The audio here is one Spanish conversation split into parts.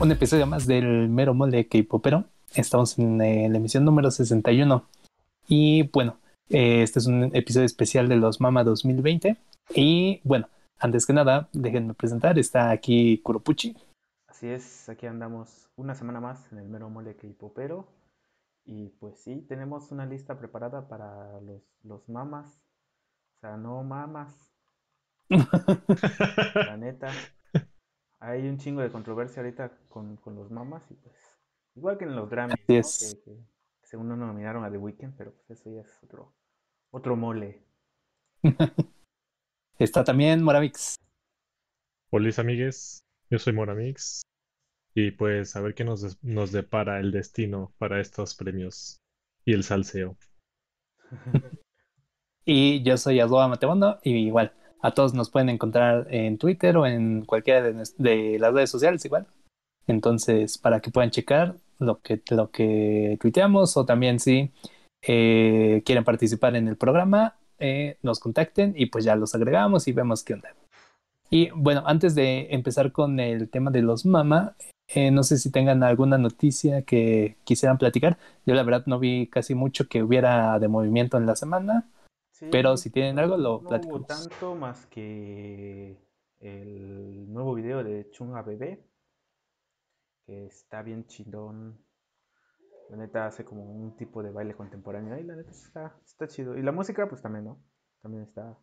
un episodio más del Mero Mole K-Popero. Estamos en eh, la emisión número 61. Y bueno, eh, este es un episodio especial de los Mama 2020. Y bueno, antes que nada, déjenme presentar. Está aquí Kuropuchi. Así es, aquí andamos una semana más en el Mero Mole K-Popero. Y pues sí, tenemos una lista preparada para los, los mamas. O sea, no mamas. La neta. Hay un chingo de controversia ahorita con, con los mamas y pues igual que en los Grammys, ¿no? es. que, que según no nominaron a The Weeknd, pero pues eso ya es otro, otro mole. Está también Moravix. Hola amigues, yo soy Moramix y pues a ver qué nos, nos depara el destino para estos premios y el salseo. Y yo soy Adoa Matebondo. Y igual, a todos nos pueden encontrar en Twitter o en cualquiera de, las redes sociales, igual. Entonces, para que puedan checar lo que, lo que tuiteamos o también si eh, quieren participar en el programa, eh, nos contacten y pues ya los agregamos y vemos qué onda. Y bueno, antes de empezar con el tema de los mama, eh, no sé si tengan alguna noticia que quisieran platicar. Yo la verdad no vi casi mucho que hubiera de movimiento en la semana. Sí, Pero si tienen algo, lo no hubo platicamos. tanto más que el nuevo video de Chunga Bebé, que está bien chidón. La neta hace como un tipo de baile contemporáneo y la neta está, está chido. Y la música, pues también, ¿no? También está,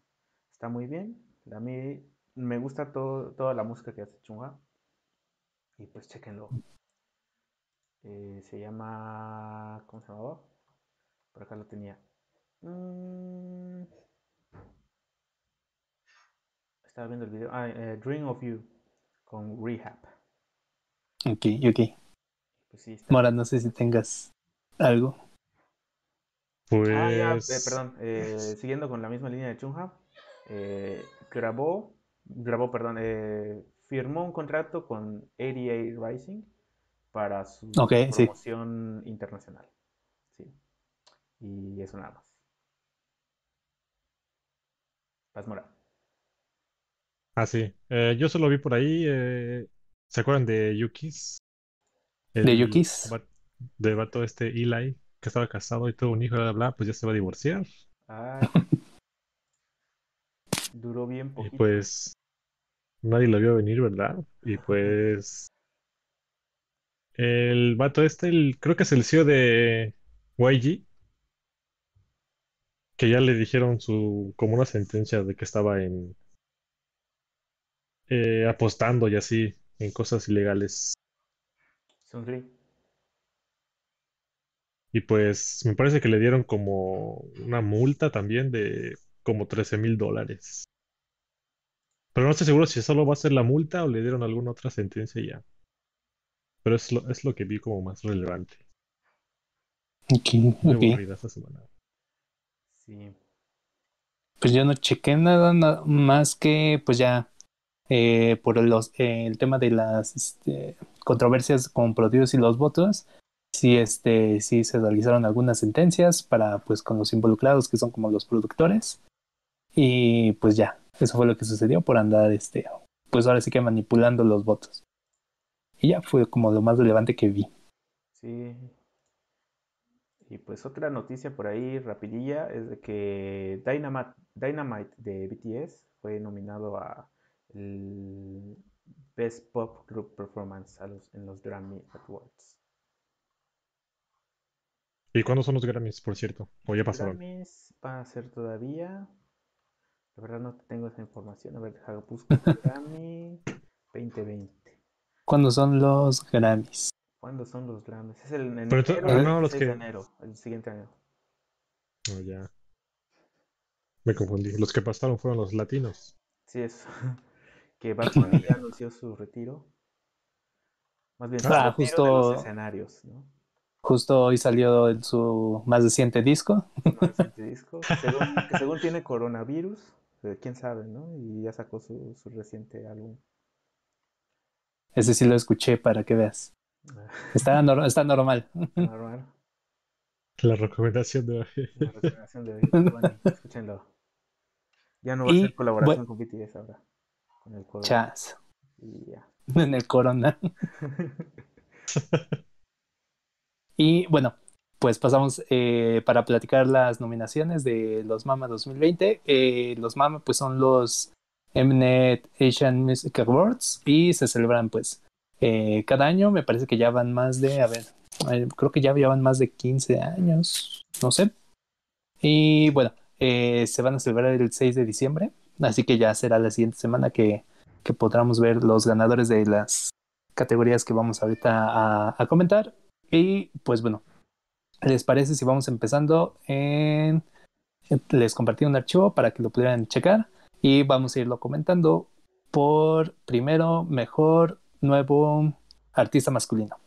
está muy bien. A mí me gusta todo, toda la música que hace Chunga. Y pues chéquenlo. Eh, se llama. ¿Cómo se llamaba? Por acá lo tenía. Mm. Estaba viendo el video. Ah, eh, Dream of You con Rehab. Ok, ok. Pues sí, está. Mora, no sé si tengas algo. Ah, ya, eh, Pues perdón. eh, siguiendo con la misma línea de Chunha, eh, grabó, grabó, perdón, eh, firmó un contrato con 88 Rising para su Ok, sí. promoción internacional. Sí. Y eso nada más. Paz Mora. Ah, sí. Eh, yo solo vi por ahí. eh, ¿se acuerdan de Yukis? ¿De El Yukis? va- de vato este Eli, que estaba casado y tuvo un hijo, bla, bla, bla, pues ya se va a divorciar. Ay. Duró bien Y poquito. pues nadie lo vio venir, ¿verdad? Y pues el vato este, el, creo que es el CEO de YG, que ya le dijeron su como una sentencia de que estaba en eh, apostando y así en cosas ilegales. Sonríe. Y pues me parece que le dieron como una multa también de como 13 mil dólares. Pero no estoy seguro si solo va a ser la multa o le dieron alguna otra sentencia ya. Pero es lo, es lo que vi como más relevante. Ok, Muy ok. aburrida esta semana. Sí. Pues yo no chequé nada, nada más que pues ya eh, por los, eh, el tema de las este, controversias con Produce y los votos, sí, este, sí se realizaron algunas sentencias para pues con los involucrados que son como los productores y pues ya, eso fue lo que sucedió por andar este, pues ahora sí que manipulando los votos. Y ya fue como lo más relevante que vi. Sí. Y pues otra noticia por ahí rapidilla es de que Dynamite, Dynamite de BTS fue nominado a el Best Pop Group Performance a los- en los Grammy Awards. ¿Y cuándo son los Grammys, por cierto? O ya pasaron. Grammys va a ser todavía. La verdad no tengo esa información. A ver, busco Grammy 2020. ¿Cuándo son los Grammys? ¿Cuándo son los Grammys? Es el en Pero tú- enero, ah, el no, los 6 de enero, el siguiente año. No, ya. Me confundí. Los que pasaron fueron los latinos. Sí, es que Bad Bunny ya anunció su retiro. Más bien, Ah, de justo- los escenarios, ¿no? Justo hoy salió en su más reciente disco. Más reciente disco, según, que según tiene coronavirus, eh, quién sabe, ¿no? Y ya sacó su, su reciente álbum. Ese sí lo escuché para que veas. Está, nor- está normal. Normal. La recomendación de La recomendación de Bunny, escúchenlo. Ya no va a ser colaboración bueno- con BTS ahora. Con el juego. Chas. Y ya. en el corona. y bueno, pues pasamos eh, para platicar las nominaciones de los MAMA 2020. Eh, los MAMA pues son los Mnet Asian Music Awards y se celebran pues eh, cada año. Me parece que ya van más de, a ver, creo que ya llevan más de 15 años, no sé. Y bueno, se van a celebrar el 6 de diciembre, así que ya será la siguiente semana que, que podamos ver los ganadores de las categorías que vamos ahorita a, comentar. Y pues bueno, ¿les parece si vamos empezando en... Les compartí un archivo para que lo pudieran checar y vamos a irlo comentando por primero, mejor, nuevo artista masculino.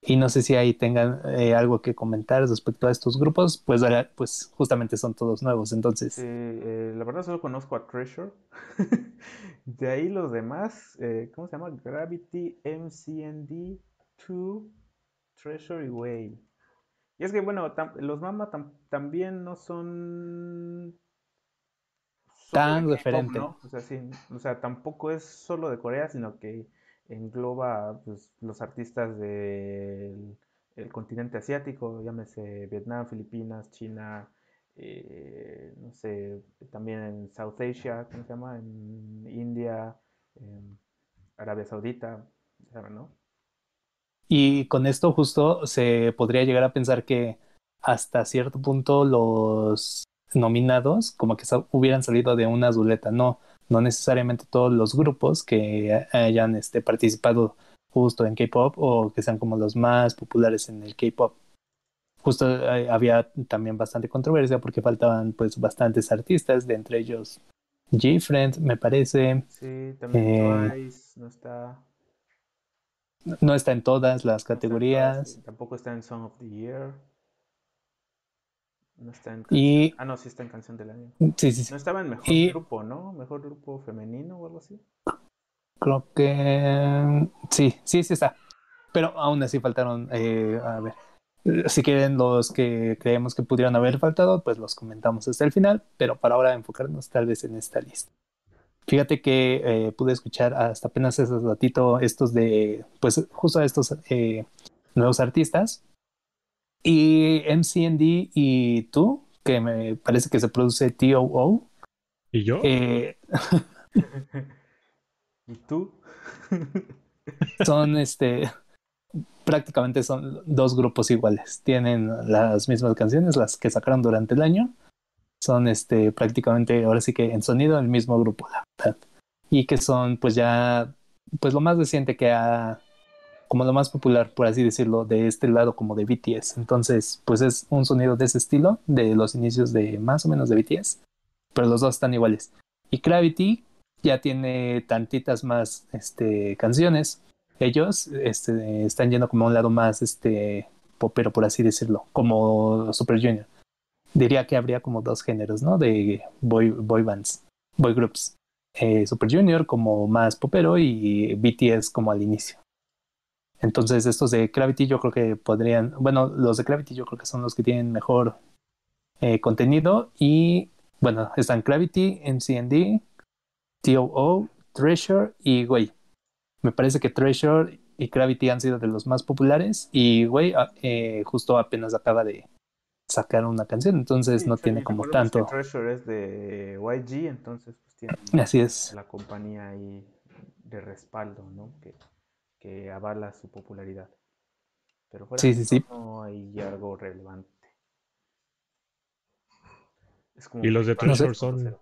Y no sé si ahí tengan eh, algo que comentar respecto a estos grupos, pues, pues justamente son todos nuevos, entonces. Eh, la verdad solo conozco a Treasure. de ahí los demás, eh, ¿cómo se llama? Gravity, MCND, 2, Treasure y Way. Y es que, bueno, los Mama también no son tan referente. O, sea, o sea, tampoco es solo de Corea, sino que engloba pues, los artistas del continente asiático, llámese Vietnam, Filipinas, China, eh, no sé, también en South Asia, ¿cómo se llama? En India, en Arabia Saudita, ¿no? Y con esto justo se podría llegar a pensar que hasta cierto punto los nominados como que hubieran salido de una azuleta, no, no necesariamente todos los grupos que hayan este, participado justo en K-pop o que sean como los más populares en el K-pop. Justo eh, había también bastante controversia porque faltaban pues bastantes artistas, de entre ellos G-Friend, me parece. Sí, también eh, no está. No está en todas las categorías. tampoco está en Song of the Year. No está en y... Ah, no, sí está en canción del año. Sí, sí, sí. No estaba en mejor grupo, ¿no? Mejor grupo femenino o algo así. Creo que sí, sí, sí está. Pero aún así faltaron, eh, a ver, si quieren los que creemos que pudieron haber faltado, pues los comentamos hasta el final, pero para ahora enfocarnos tal vez en esta lista. Fíjate que eh, pude escuchar hasta apenas ese ratito estos de, pues justo estos eh, nuevos artistas y MCND y tú, que me parece que se produce TOO. ¿Y yo? Eh, ¿Y tú? son este prácticamente son dos grupos iguales. Tienen las mismas canciones, las que sacaron durante el año. Son este prácticamente ahora sí que en sonido el mismo grupo, la verdad. Y que son pues ya pues lo más reciente que ha como lo más popular, por así decirlo, de este lado como de BTS. Entonces, pues es un sonido de ese estilo, de los inicios de más o menos de BTS, pero los dos están iguales. Y Gravity ya tiene tantitas más este, canciones. Ellos este, están yendo como a un lado más este, popero, por así decirlo, como Super Junior. Diría que habría como dos géneros, ¿no? De boy, boy bands, boy groups. Eh, Super Junior como más popero y BTS como al inicio. Entonces estos de Gravity yo creo que podrían, bueno, los de Gravity yo creo que son los que tienen mejor eh, contenido y bueno, están Gravity, MCND, TOO, Treasure y Way. Me parece que Treasure y Gravity han sido de los más populares y Way ah, eh, justo apenas acaba de sacar una canción, entonces no tiene como tanto. Treasure es de YG, entonces pues tiene Así es. la compañía ahí de respaldo, ¿no? Que que avala su popularidad. Pero fuera sí, sí, sí. no hay algo relevante. ¿Y los de Treasure son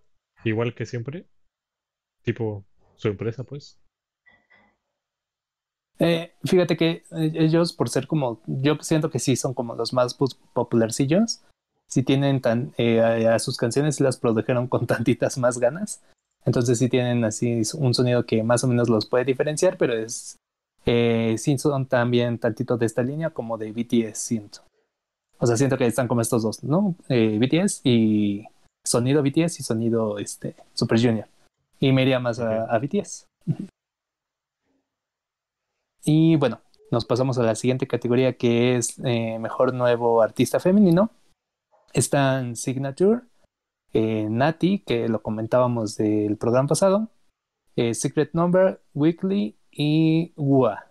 igual que siempre? Tipo su empresa, pues. Eh, fíjate que eh, ellos, por ser como, yo siento que sí son como los más popularcillos. Si tienen tan, eh, a, sus canciones las produjeron con tantitas más ganas. Entonces sí tienen así un sonido que más o menos los puede diferenciar, pero es eh, sí son también tantito de esta línea como de BTS, siento. O sea, siento que están como estos dos, ¿no? Eh, BTS y sonido BTS y sonido este, Super Junior. Y me iría más a, BTS. y bueno, nos pasamos a la siguiente categoría que es eh, Mejor Nuevo Artista Femenino. Están Signature, eh, Nati, que lo comentábamos del programa pasado, Secret Number, Weekly y Wua.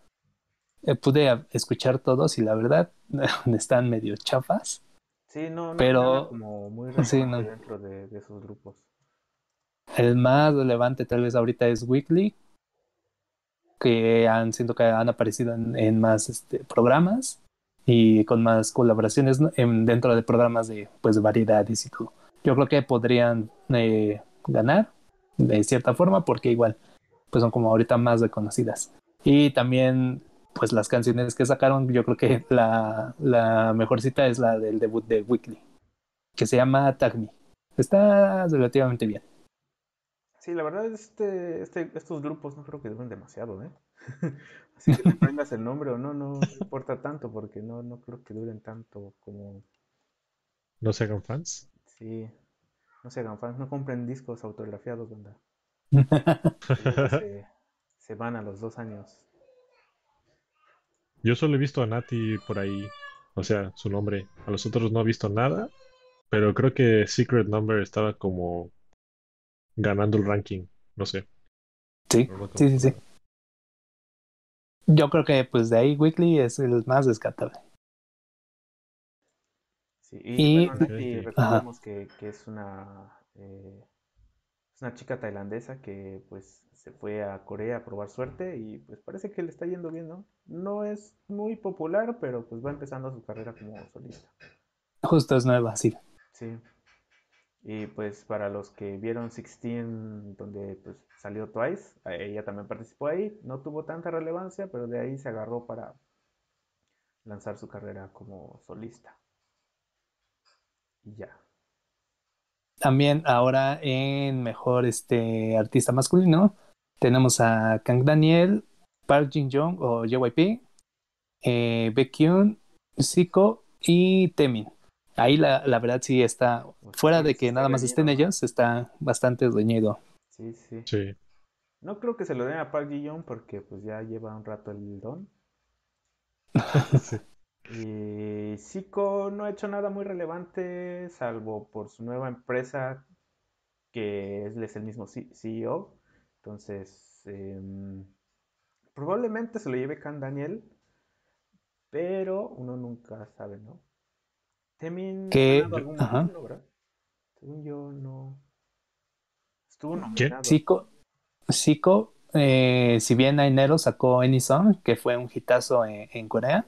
Eh, pude escuchar todos y la verdad están medio chafas. Sí, no, no Pero- como muy Sí, no. dentro de, de esos grupos. El más relevante tal vez ahorita es Weekly, que han siento que han aparecido en, en más este, programas y con más colaboraciones dentro de programas de pues de variedades y todo. Yo creo que podrían eh, ganar de cierta forma porque igual pues son como ahorita más reconocidas. Y también pues las canciones que sacaron, yo creo que la, la mejor cita es la del debut de Weekly, que se llama Tag Me. Está relativamente bien. Sí, la verdad, este, este, estos grupos no creo que duren demasiado, ¿eh? Así que te aprendas el nombre o no, no importa tanto, porque no, no creo que duren tanto como, No se hagan fans. sí, no se hagan fans, no compren discos autografiados, banda. Se, se van a los dos años. Yo solo he visto a Nati por ahí, o sea, su nombre. A los otros no he visto nada, pero creo que Secret Number estaba como ganando el ranking, no sé. Sí, no sí, sí, sí. Yo creo que pues de ahí Weekly es el más descartable. Sí, y, Y- bueno, Nati, Ok. recordemos que, que es una, eh, es una chica tailandesa que pues se fue a Corea a probar suerte y pues parece que le está yendo bien, ¿no? No es muy popular, pero pues va empezando su carrera como solista. Justo es nueva, sí. Sí. Y pues para los que vieron Sixteen, donde pues salió Twice, eh, ella también participó ahí, no tuvo tanta relevancia, pero de ahí se agarró para lanzar su carrera como solista. Y ya. También ahora en mejor este artista masculino tenemos a Kang Daniel, Park Jin Young o JYP, eh, Baekhyun, Zico y Temin. Ahí la, la verdad sí está, Pues, fuera de que nada más estén ellos, está bastante reñido. Sí, sí. Sí. No creo que se lo den a Park Ji-young porque pues ya lleva un rato el don. Sí. Y Zico no ha hecho nada muy relevante, salvo por su nueva empresa, que él es el mismo CEO. Entonces, em, probablemente se lo lleve Can Daniel, pero uno nunca sabe, ¿no? Temin ha Que- ganado algún ajá. premio, ¿verdad? Según yo, no. Estuvo ¿Quién? nominado. Zico, Zico eh, si bien a enero sacó Any Song, que fue un hitazo en, en Corea,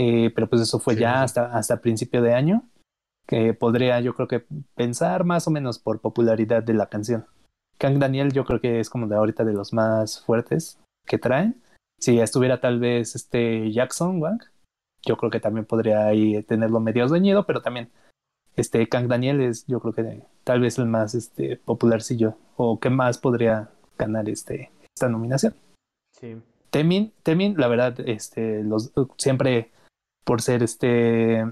eh, pero pues eso fue Sí, ya sí. hasta, hasta principio de año, que podría yo creo que pensar más o menos por popularidad de la canción. Kang Daniel yo creo que es como de ahorita de los más fuertes que traen. Si estuviera tal vez este Jackson Wang, yo creo que también podría ahí tenerlo medio reñido, pero también este Kang Daniel es yo creo que tal vez el más este popularcillo o que más podría ganar este esta nominación. Sí. Temin, Temin, la verdad, este, los siempre por ser este,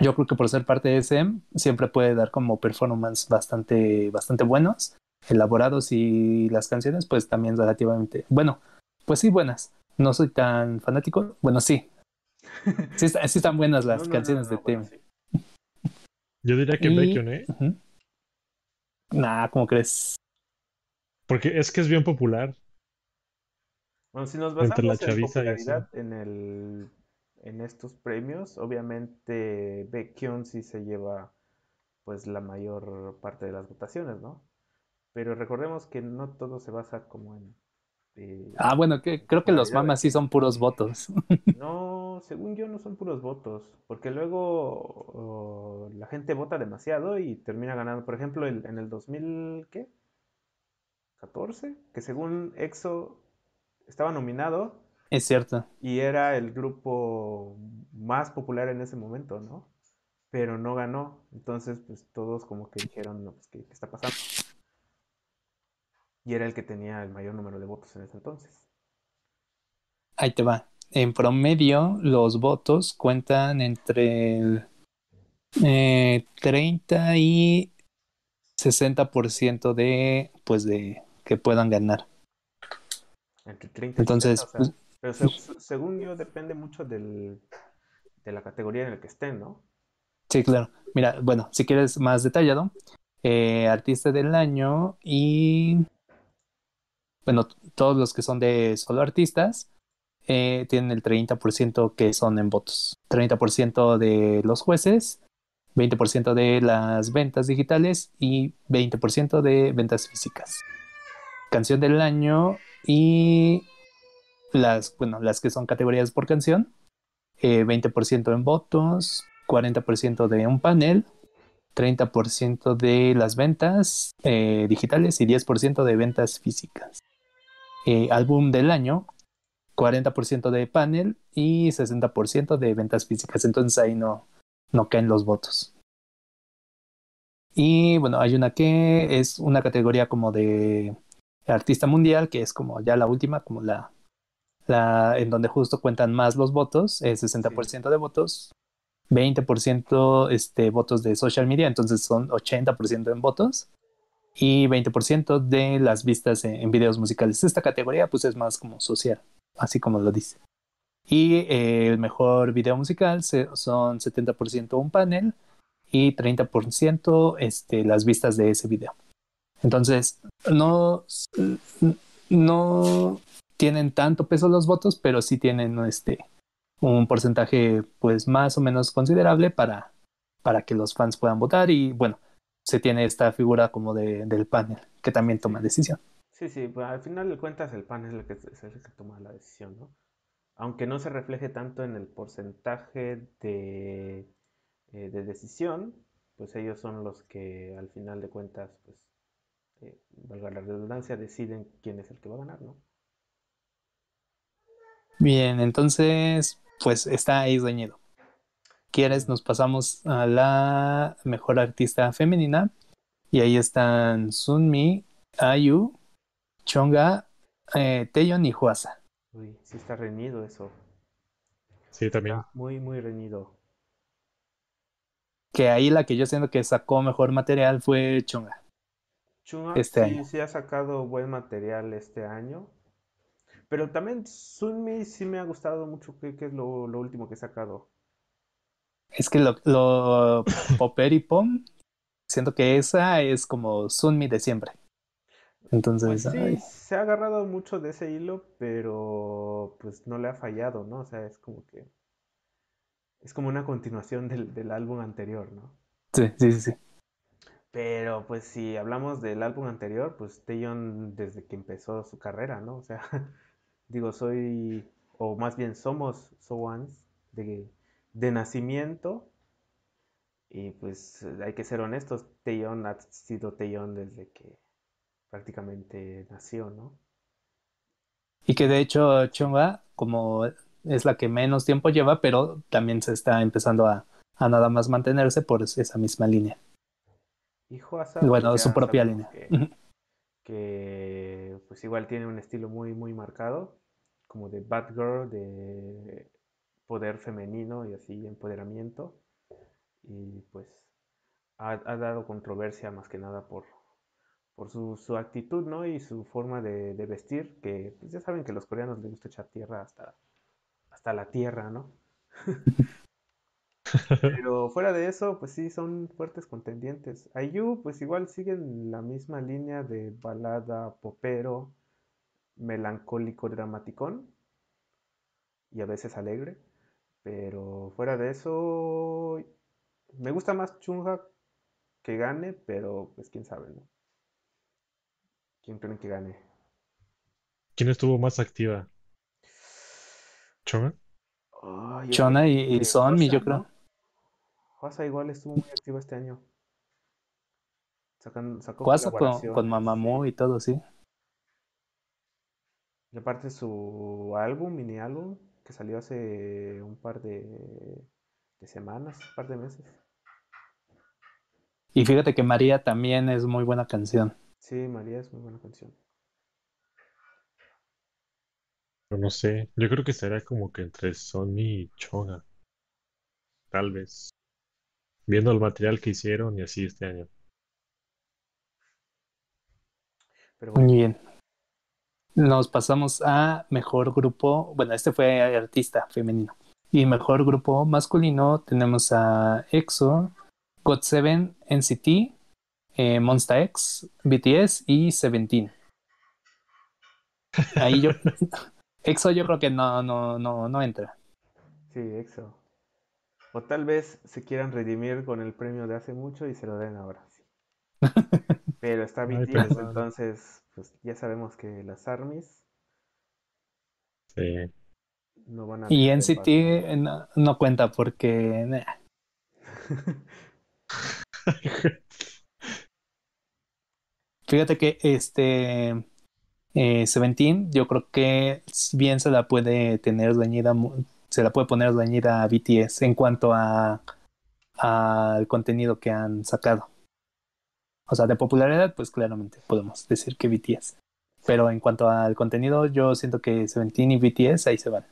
yo creo que por ser parte de SM, siempre puede dar como performance bastante, bastante buenos, elaborados y las canciones, pues también relativamente, bueno, pues sí buenas. No soy tan fanático, bueno sí, sí, está- sí están buenas las No, no, no, canciones no, de bueno, sí. Yo diría que Y- Baekhyun, ¿eh? Nah, ¿cómo crees? Porque es que es bien popular. Bueno, si nos Entre la basamos en popularidad en el en estos premios, obviamente Baekhyun sí se lleva pues la mayor parte de las votaciones, ¿no? Pero recordemos que no todo se basa como en eh, Ah, bueno, que, creo que los mamas sí son puros votos. No, según yo no son puros votos, porque luego oh, la gente vota demasiado y termina ganando. Por ejemplo, el- en el 2000, ¿qué? 14, que según EXO estaba nominado Es cierto. y era el grupo más popular en ese momento, ¿no? Pero no ganó, entonces pues todos como que dijeron, no, pues ¿qué, qué está pasando? Y era el que tenía el mayor número de votos en ese entonces. Ahí te va. En promedio, los votos cuentan entre el eh, 30 y 60% de, pues, de que puedan ganar. Entre 30 y Entonces, 60, o sea, pues, pero se- se- según yo depende mucho del, de la categoría en la que estén, ¿no? sí, claro. Mira, bueno, si quieres más detallado, eh, artista del año y bueno, todos los que son de solo artistas, eh, tienen el 30% que son en votos. 30% de los jueces, 20% de las ventas digitales y 20% de ventas físicas. Canción del año y las, bueno, las que son categorías por canción, 20% en votos, 40% de un panel, 30% de las ventas eh, digitales y 10% de ventas físicas. Eh, álbum del año, 40% de panel y 60% de ventas físicas. Entonces ahí no, no caen los votos. Y bueno, hay una que es una categoría como de artista mundial, que es como ya la última, como la, la en donde justo cuentan más los votos, es 60% de votos, 20% este, votos de social media, entonces son 80% en votos y 20% de las vistas en, videos musicales. Esta categoría pues es más como social, así como lo dice. Y eh, el mejor video musical son 70% un panel y 30% este, las vistas de ese video. Entonces, no, no tienen tanto peso los votos, pero sí tienen este, un porcentaje pues más o menos considerable para, para que los fans puedan votar y bueno, se tiene esta figura como de, del panel que también toma decisión. Sí, sí, pues al final de cuentas el panel es el que, es el que toma la decisión, ¿no? Aunque no se refleje tanto en el porcentaje de, eh, de decisión, pues ellos son los que al final de cuentas, pues, eh, valga la redundancia, deciden quién es el que va a ganar, ¿no? Bien, entonces pues está ahí reñido. ¿Quieres? Nos pasamos a la mejor artista femenina. Y ahí están Sunmi, Ayu, Chonga, eh, y Huasa. Uy, sí está reñido eso. Sí, también. muy, muy reñido. Que ahí la que yo siento que sacó mejor material fue Chonga. Chunga este sí, sí ha sacado buen material este año. Pero también Sunmi sí me ha gustado mucho, que, es lo, último que he sacado. Es que lo, lo Popper y Pom, siento que esa es como Sunmi de siempre. Entonces, pues sí, se ha agarrado mucho de ese hilo, pero pues no le ha fallado, ¿no? O sea, es como que es como una continuación del, del álbum anterior, ¿no? Sí, sí, sí, sí. Pero pues si hablamos del álbum anterior, pues Taeyeon desde que empezó su carrera, ¿no? O sea, digo, soy, o más bien somos Sowans de, de nacimiento. Y pues hay que ser honestos, Taeyeon ha sido Taeyeon desde que prácticamente nació, ¿no? Y que de hecho Chunga, como es la que menos tiempo lleva, pero también se está empezando a, a nada más mantenerse por esa misma línea. Y pues, bueno, su propia línea. que pues igual tiene un estilo muy, muy marcado, como de bad girl, de poder femenino y así, empoderamiento. Y pues ha, dado controversia más que nada por, por su, su, actitud, ¿no? Y su forma de, vestir, que pues ya saben que a los coreanos les gusta echar tierra hasta, hasta la tierra, ¿no? Pero fuera de eso, pues sí, son fuertes contendientes. IU, pues igual siguen la misma línea de balada popero, melancólico, dramaticón y a veces alegre. Pero fuera de eso, me gusta más Chunga que gane, pero pues quién sabe, ¿no? ¿Quién creen que gane? ¿Quién estuvo más activa? ¿Chunga? Chona y, y Sonmi, yo creo. Huasa igual estuvo muy activo este año. Sacan, sacó con, con Mamamoo y todo, sí. Y aparte su álbum, mini álbum, que salió hace un par de, de semanas, un par de meses. Y fíjate que María también es muy buena canción. Sí, María es muy buena canción. Pero no sé, yo creo que será como que entre Sony y Chona. Tal vez viendo el material que hicieron y así este año. Muy bien. Nos pasamos a mejor grupo. Bueno, este fue artista femenino. Y mejor grupo masculino tenemos a EXO, GOT7, NCT, eh, Monsta X, BTS y Seventeen. Ahí yo. EXO yo creo que no, no, no, no entra. Sí, EXO. O tal vez se quieran redimir con el premio de hace mucho y se lo den ahora. Sí. Pero está Ay, BTS, perdón. entonces pues ya sabemos que las ARMYs Sí. no van a Y NCT no, no cuenta porque. nah. Fíjate que este. Eh, Seventeen, yo creo que bien se la puede tener dañida, se la puede poner dañida a BTS en cuanto a al contenido que han sacado. O sea, de popularidad, pues claramente podemos decir que BTS. Pero en cuanto al contenido, yo siento que Seventeen y BTS ahí se van.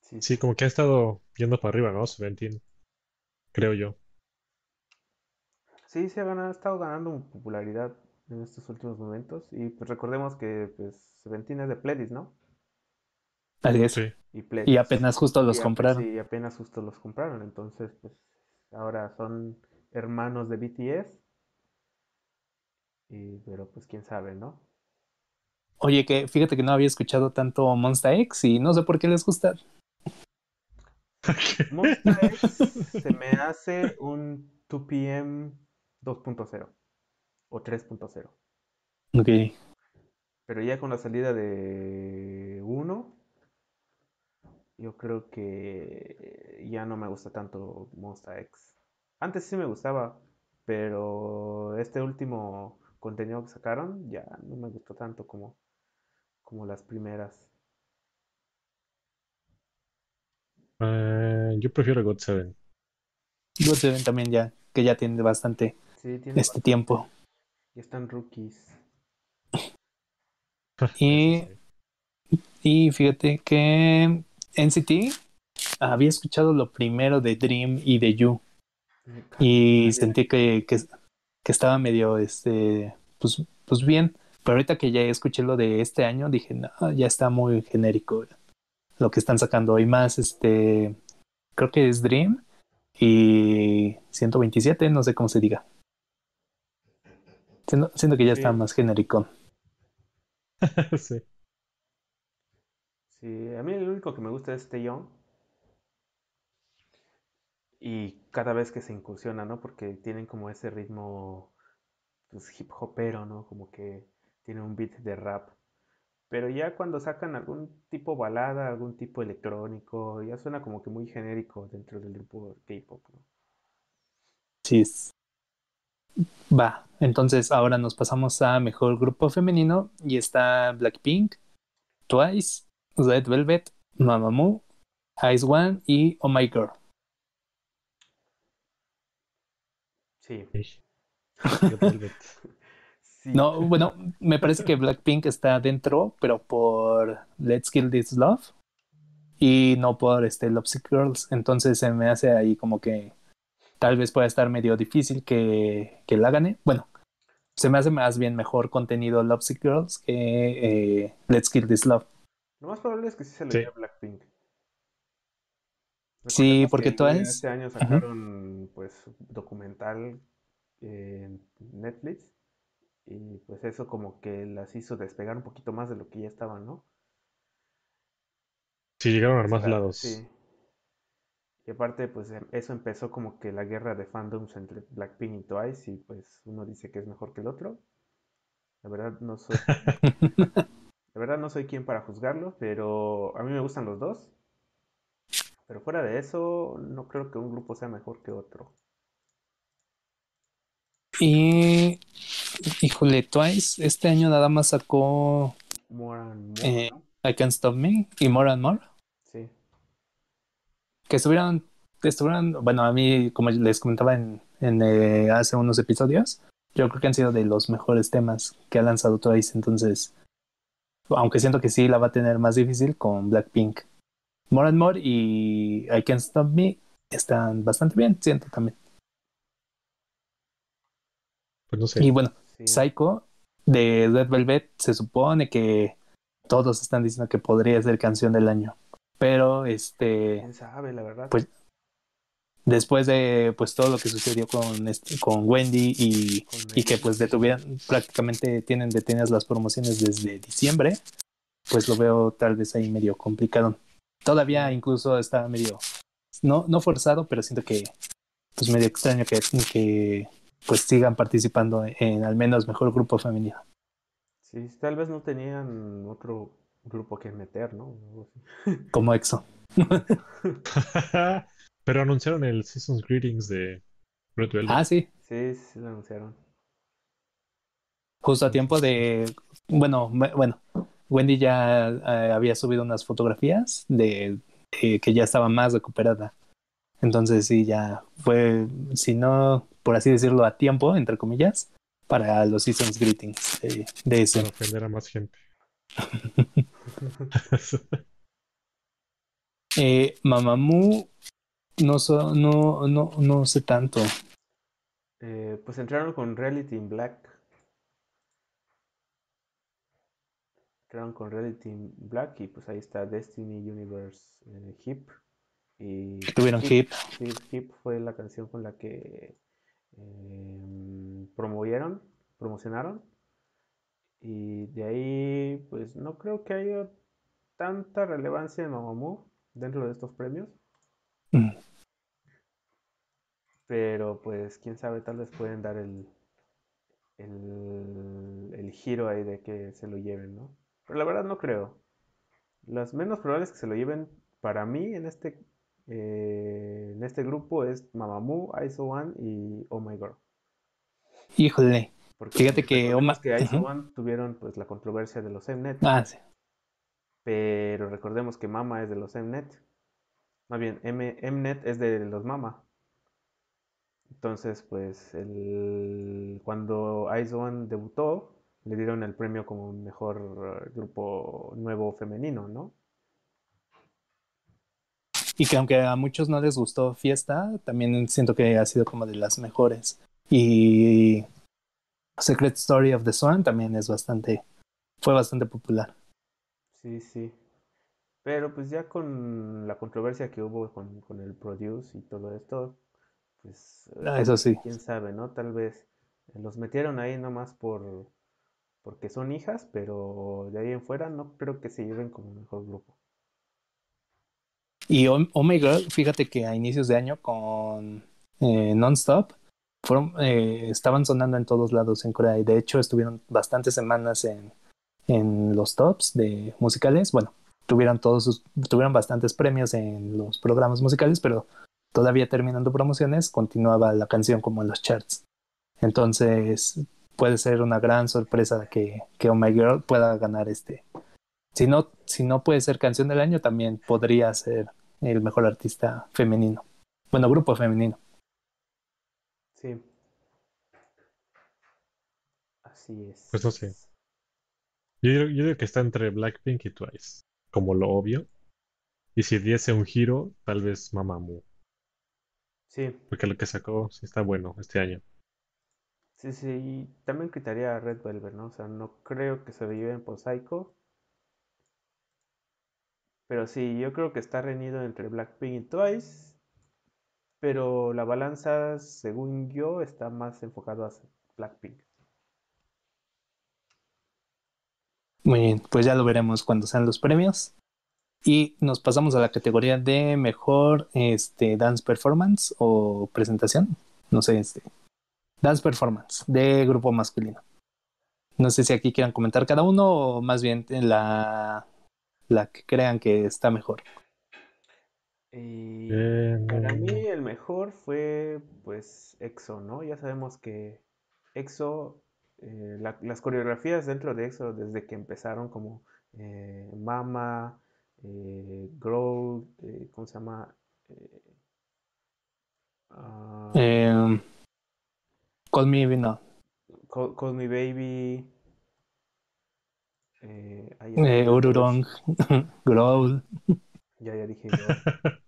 Sí, Sí, como que ha estado yendo para arriba, ¿no? Seventeen, creo yo. Sí, se ha ganado- ha estado ganando popularidad en estos últimos momentos. Y pues recordemos que pues Seventeen es de Pledis, ¿no? Así es. Sí. Y apenas justo los Y compraron. Sí, apenas justo los compraron. Entonces, pues ahora son hermanos de BTS. Y, pero pues quién sabe, ¿no? Oye, que fíjate que no había escuchado tanto Monsta X y no sé por qué les gusta. Monsta X se me hace un 2PM 2.0 o 3.0. Ok. Pero ya con la salida de 1, yo creo que ya no me gusta tanto Monsta X. Antes sí me gustaba, pero este último contenido que sacaron ya no me gustó tanto como, como las primeras. Eh, yo prefiero God Seven. God Seven también ya, que ya tiene bastante Sí, tiene este tiempo. Ya están rookies. Y, y fíjate que NCT había escuchado lo primero de Dream y de You y sentí que, que, que estaba medio, este, pues, pues bien. Pero ahorita que ya escuché lo de este año, dije, no, ya está muy genérico lo que están sacando. Y más, este, creo que es Dream y 127, no sé cómo se diga. Siento, siento que ya está más genérico. sí. Sí, a mí el único que me gusta es Taeyong. Y cada vez que se incursiona, ¿no? Porque tienen como ese ritmo pues, hip hopero, ¿no? Como que tiene un beat de rap. Pero ya cuando sacan algún tipo balada, algún tipo electrónico, ya suena como que muy genérico dentro del grupo K-pop, ¿no? Sí. Va, entonces ahora nos pasamos a mejor grupo femenino y está Blackpink, Twice, Red Velvet, Mamamoo, Ice One y Oh My Girl. Sí. Sí. No, bueno, me parece que Blackpink está dentro, pero por Let's Kill This Love y no por este Lovesick Girls. Entonces se me hace ahí como que tal vez pueda estar medio difícil que, que la gane. Bueno, se me hace más bien mejor contenido Lovesick Girls que eh, Let's Kill This Love. Lo más probable es que sí se lo Sí. Blackpink. Sí, porque que igual Twice- Este año sacaron pues documental en Netflix y pues eso como que las hizo despegar un poquito más de lo que ya estaban, ¿no? Sí, llegaron a más lados. Sí. Y aparte pues em- eso empezó como que la guerra de fandoms entre Blackpink y Twice y pues uno dice que es mejor que el otro. La verdad no soy La verdad no soy quien para juzgarlo, pero a mí me gustan los dos. Pero fuera de eso, no creo que un grupo sea mejor que otro. Y híjole, Twice este año nada más sacó More and more, Eh. I Can't Stop Me y More and More. Sí. que estuvieron, estuvieron, bueno, a mí, como les comentaba en, en eh, hace unos episodios, yo creo que han sido de los mejores temas que ha lanzado Twice, entonces, aunque siento que sí la va a tener más difícil con Blackpink. More and More y I Can't Stop Me están bastante bien, siento también. Pues no sé. Y bueno, sí. Psycho de Red Velvet se supone que todos están diciendo que podría ser canción del año, pero este... ¿Quién sabe, la verdad? Pues- después de pues todo lo que sucedió con, este, con Wendy y, Con y que pues detuvieron, prácticamente tienen detenidas las promociones desde diciembre, pues lo veo tal vez ahí medio complicado. Todavía incluso está medio, no, no forzado, pero siento que pues medio extraño que, que pues sigan participando en al menos mejor grupo femenino. Sí, tal vez no tenían otro grupo que meter, ¿no? Como EXO. Pero anunciaron el Season's Greetings de Red Velvet. Ah, sí, Sí, sí lo anunciaron. justo a tiempo de, bueno, me- bueno, Wendy ya eh, había subido unas fotografías de eh, que ya estaba más recuperada. Entonces sí, ya fue, si no, por así decirlo, a tiempo, entre comillas, para los Seasons Greetings de, de ese. Para ofender a más gente. Eh, Mamamoo, no, so- no, no, no sé tanto. Eh, pues entraron con Reality in Black. Entraron con Reality in Black y pues ahí está Destiny Universe eh, Hip. Y Tuvieron Hip. Hip, Hip fue la canción con la que eh, promovieron, promocionaron. Y de ahí, pues no creo que haya tanta relevancia en Mamamoo dentro de estos premios. Mm. Pero pues quién sabe, tal vez pueden dar el, el, el giro ahí de que se lo lleven, ¿no? Pero la verdad no creo. Las menos probables que se lo lleven para mí en este, eh, en este grupo es Mamamoo, ISO One y Oh My Girl. Híjole. Porque Fíjate que Oma- que ISO. One tuvieron pues la controversia de los Mnet, Ah, sí. pero recordemos que Mama es de los Mnet. Más bien, M, Mnet es de los Mama. Entonces, pues, el, cuando ISO One debutó, le dieron el premio como mejor eh, grupo nuevo femenino, ¿no? Y que aunque a muchos no les gustó Fiesta, también siento que ha sido como de las mejores. Y Secret Story of the Swan también es bastante, fue bastante popular. Sí, sí. Pero pues ya con la controversia que hubo con, con el Produce y todo esto, pues eh, Ah, eso sí. quién sabe, ¿no? Tal vez eh, los metieron ahí nomás por porque son hijas, pero de ahí en fuera no creo que se lleven como mejor grupo. Y Oh, Oh My Girl, fíjate que a inicios de año con eh, Nonstop fueron, eh, estaban sonando en todos lados en Corea y de hecho estuvieron bastantes semanas en, en los tops de musicales. Bueno, tuvieron todos sus, tuvieron bastantes premios en los programas musicales, pero todavía terminando promociones continuaba la canción como en los charts. Entonces puede ser una gran sorpresa que, que Oh My Girl pueda ganar este. Si no, si no puede ser canción del año, también podría ser el mejor artista femenino. Bueno, grupo femenino. Sí. Así es. Pues no sé. Yo, digo- yo digo que está entre Blackpink y Twice, como lo obvio. Y si diese un giro, tal vez Mamamoo, Sí, porque lo que sacó sí está bueno este año. sí, sí. Y también quitaría a Red Velvet, ¿no? O sea, no creo que se lleven por Psycho. Pero sí, yo creo que está reñido entre Blackpink y Twice. Pero la balanza, según yo, está más enfocado a Blackpink. Muy bien, pues ya lo veremos cuando sean los premios. Y nos pasamos a la categoría de mejor este, dance performance o presentación. No sé, este. Dance performance de grupo masculino. No sé si aquí quieran comentar cada uno o más bien la, la que crean que está mejor. Y Eh, para mí el mejor fue pues EXO, ¿no? Ya sabemos que EXO, eh, la- las coreografías dentro de EXO desde que empezaron como eh, Mama, eh, Grow, eh, ¿cómo se llama? Ah, Call Me Maybe No. Call, Call Me Baby. eh, están Ururong, Growl, Ya, ya dije yo.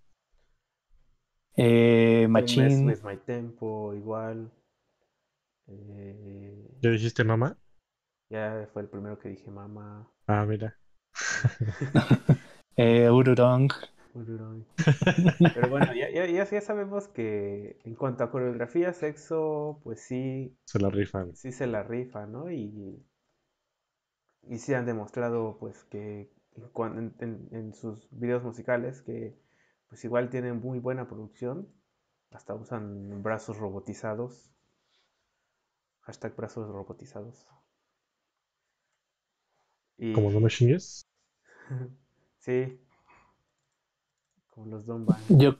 eh, Machine. with My Tempo, igual. Eh, ¿Ya dijiste mamá? ya fue el primero que dije Mama. Ah, mira. eh, Ururong, Pero bueno, ya, ya, ya, sabemos que en cuanto a coreografía, sexo, pues sí. Se la rifan. Sí se la rifa, ¿no? Y, y sí han demostrado, pues, que en, en, sus videos musicales, que pues igual tienen muy buena producción. Hasta usan brazos robotizados. Hashtag brazos robotizados. Y... ¿Como no me chingues? sí, como los Don Yo,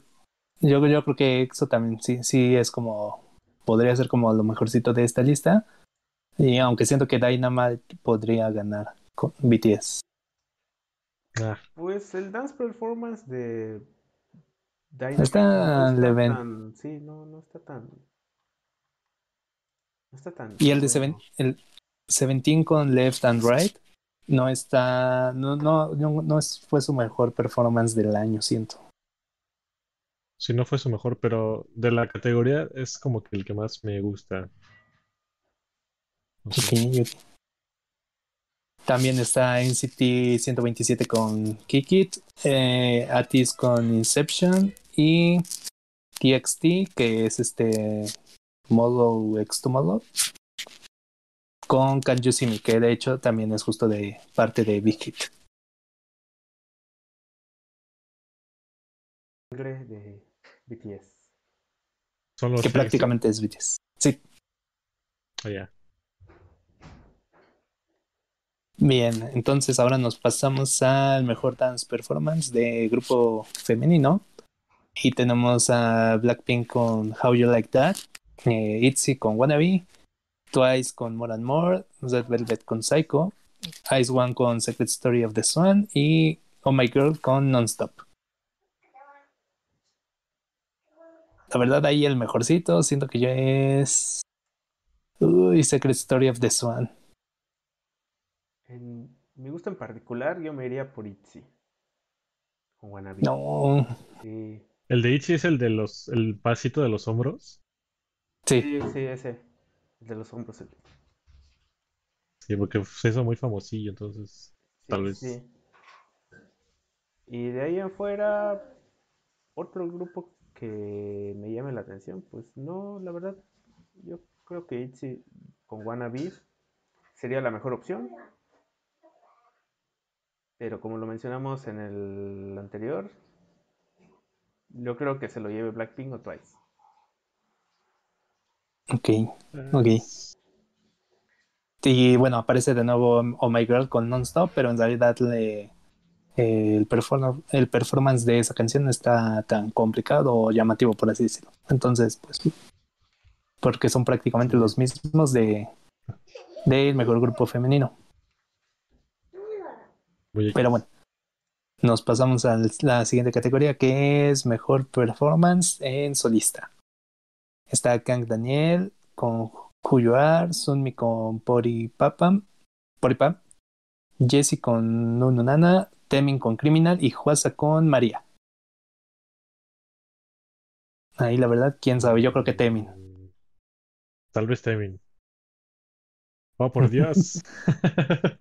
yo, yo creo que eso también sí, sí es como, podría ser como lo mejorcito de esta lista. Y aunque siento que Dynamite podría ganar con BTS. Ah. Pues el dance performance de Dynamite está, no está tan, sí, no, no está tan. No está tan. Y el de Seven, el Seventeen con Left and Right no está, no, no, no, no fue su mejor performance del año, siento. Sí, no fue su mejor, pero de la categoría es como que el que más me gusta. También está NCT 127 con Kikit, eh, Atis con Inception y TXT, que es este modo X to modo, con Can que de hecho también es justo de parte de Big Hit. de BTS. que prácticamente es BTS. Sí. Oh. Bien, entonces ahora nos pasamos al mejor dance performance de grupo femenino. Y tenemos a Blackpink con How You Like That, eh, ITZY con Wannabe, Twice con More and More, Red Velvet con Psycho, Ice One con Secret Story of the Swan y Oh My Girl con Nonstop. La verdad, ahí el mejorcito, siento que ya es. Uy, Secret Story of the Swan. En mi gusto en particular, yo me iría por Itzy. Con Wannabe. No. ¿El de Itzy es el de los. el pasito de los hombros? Sí. Sí, sí, ese de los hombros. Sí, porque se hizo muy famosillo, entonces tal vez. Sí. Y de ahí en fuera, otro grupo que me llame la atención, pues no, la verdad, yo creo que Itzy con Wannabe sería la mejor opción. Pero como lo mencionamos en el anterior, yo creo que se lo lleve Blackpink o Twice. Ok, ok. Y bueno, aparece de nuevo Oh My Girl con Non-Stop, pero en realidad le, el, el performance de esa canción no está tan complicado o llamativo, por así decirlo. Entonces, pues, porque son prácticamente los mismos de del mejor grupo femenino. Pero bueno, nos pasamos a la siguiente categoría que es mejor performance en solista. Está Kang Daniel con Kuyuar, Sunmi con Poripapam, Poripam, Jesse con Nununana, Temin con Criminal y Juasa con María. Ahí la verdad, quién sabe, yo creo que Temin. Tal vez Temin. Oh, por Dios.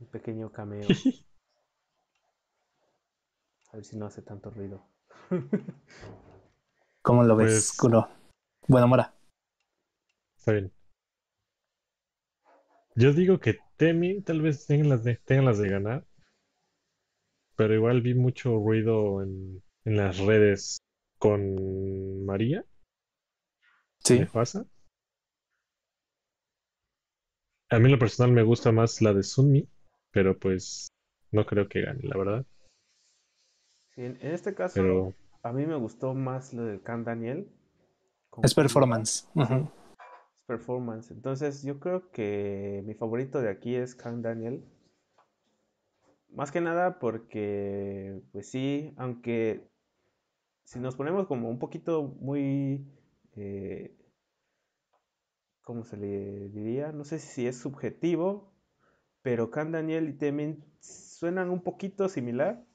Un pequeño cameo. A ver si no hace tanto ruido. ¿Cómo lo ves, pues, Bueno, Mora. Está bien. Yo digo que Temi tal vez tengan las de, las de ganar. Pero igual vi mucho ruido en, las redes con María. Sí. pasa? A mí en lo personal me gusta más la de Sunmi, pero pues no creo que gane, la verdad en, este caso, a mí me gustó más lo del Can Daniel. Es performance. Es performance. Entonces, yo creo que mi favorito de aquí es Can Daniel. Más que nada porque, pues sí, aunque si nos ponemos como un poquito muy, eh, ¿cómo se le diría? No sé si es subjetivo, pero Can Daniel y Temin suenan un poquito similar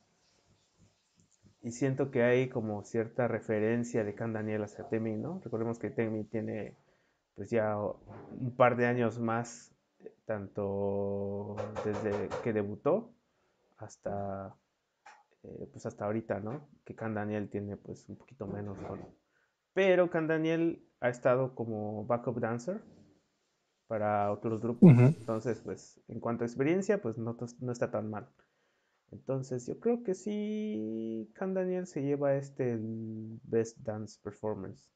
y siento que hay como cierta referencia de Can Daniel hacia Temi, ¿no? Recordemos que Temi tiene pues ya un par de años más, tanto desde que debutó hasta eh, pues hasta ahorita, ¿no? Que Can Daniel tiene pues un poquito menos Pero Can Daniel ha estado como backup dancer para otros grupos. Entonces, pues, en cuanto a experiencia, pues no, no, está tan mal. Entonces, yo creo que sí, Can Daniel se lleva este Best Dance Performance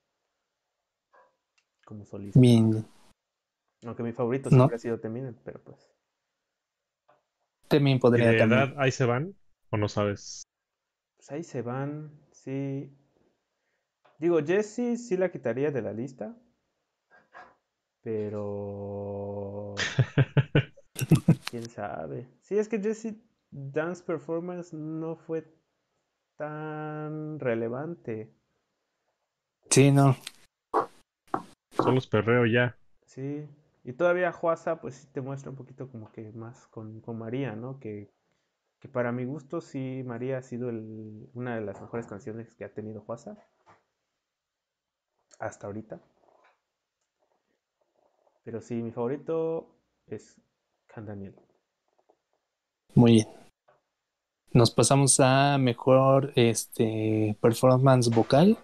como solista. Bien. Aunque mi favorito siempre ha sido Teminen, pero pues. Temin podría ¿Y de ahí se van o no sabes? Pues ahí se van, sí. Digo, Jessie sí la quitaría de la lista. Pero. ¿Quién sabe? Sí, es que Jessie Dance Performance no fue tan relevante. Sí, no. Solo los perreo ya. Sí. Y todavía Juasa, pues sí te muestra un poquito como que más con, María, ¿no? Que, que, para mi gusto sí, María ha sido una de las mejores canciones que ha tenido Juasa. Hasta ahorita. Pero sí, mi favorito es Can Daniel. Muy bien. Nos pasamos a mejor este performance vocal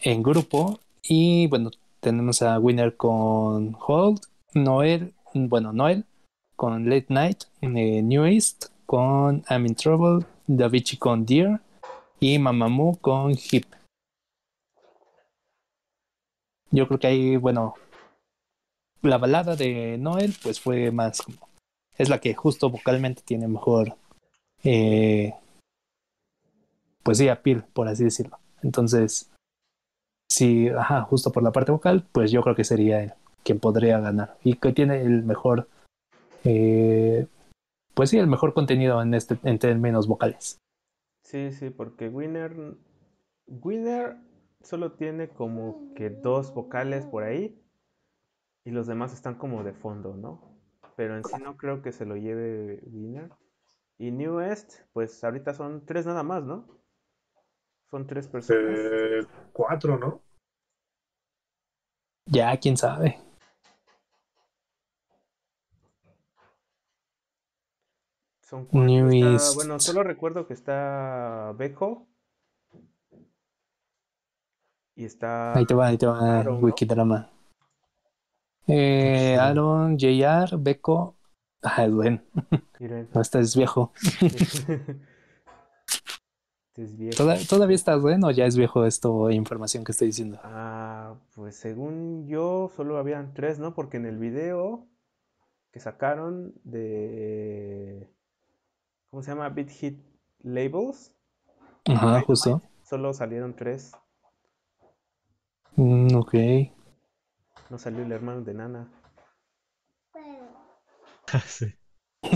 en grupo. Y bueno, tenemos a Winner con Hold, Noel, bueno, Noel con Late Night, eh, New East con I'm in Trouble, Davichi con Dear y Mamamoo con Hip. Yo creo que ahí, bueno, la balada de Noel, pues fue más como. Es la que justo vocalmente tiene mejor. Eh, pues sí, appeal, por así decirlo. Entonces, sí, ajá, justo por la parte vocal, pues yo creo que sería quien podría ganar. Y que tiene el mejor. Eh, pues sí, el mejor contenido en, este, en términos vocales. Sí, sí, porque Winner. Winner solo tiene como que dos vocales por ahí y los demás están como de fondo, ¿no? Pero en sí no creo que se lo lleve Winner. Y New West, pues ahorita son tres nada más, ¿no? Son tres personas. Eh, cuatro, ¿no? Ya, quién sabe. Son cuatro. bueno, solo recuerdo que está Bejo. Y está. Ahí te va, ahí te va Wikidrama. Eh, Aaron, JR, Beco. Ah, Edwin. No, este es viejo. es viejo. ¿Todavía estás bueno o ya es viejo esto información que estoy diciendo? Ah, pues según yo, solo habían tres, ¿no? Porque en el video que sacaron de. ¿Cómo se llama? Beat Hit Labels. Ajá, justo. Solo salieron tres. Mm, ok. No salió el hermano de Nana. Ah, sí.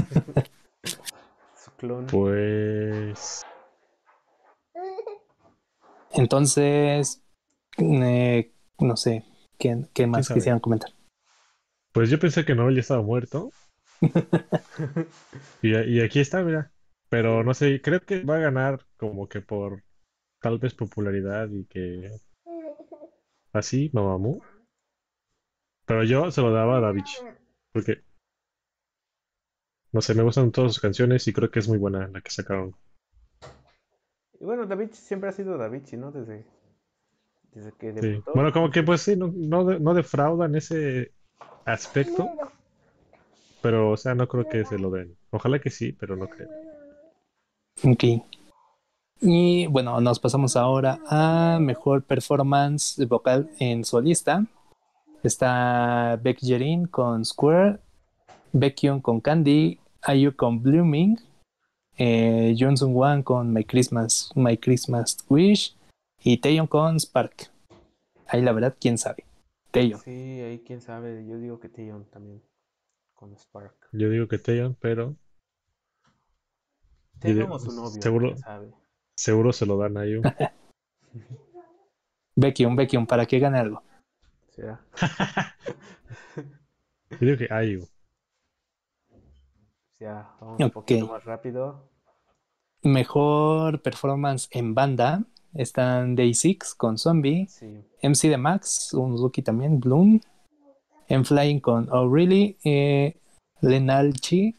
Su clon. Pues. Entonces, eh, no sé, ¿qué, qué más quisieran comentar? Pues yo pensé que Noel ya estaba muerto. y, y, aquí está, mira. Pero no sé, creo que va a ganar como que por tal vez popularidad y que así, Mamamoo. Pero yo se lo daba a Davichi. Porque, no sé, me gustan todas sus canciones y creo que es muy buena la que sacaron. Y bueno, Davichi siempre ha sido Davichi, ¿no? Desde, desde que debutó. Bueno, como que pues sí, no, no, no defraudan ese aspecto. Pero, o sea, no creo que se lo den. Ojalá que sí, pero no creo. Ok. Y bueno, nos pasamos ahora a mejor performance vocal en solista. Está Beck Jerin con Square, Baekhyun con Candy, Ayu con Blooming, eh, Johnson Wan con My Christmas, My Christmas Wish y Taeyeon con Spark. Ahí la verdad, quién sabe. Taeyeon. Sí, ahí quién sabe. Yo digo que Taeyeon también con Spark. Yo digo que Taeyeon, pero. Tenemos su novio. Seguro, seguro se lo dan a Ayu. Baekhyun, Baekhyun, para que gane algo. Yo digo que hay. Vamos un poquito más rápido. Mejor performance en banda están Day 6 con Zombie, MC de Max, un rookie también, Bloom, M Flying con Oh Really, eh, Lenalchi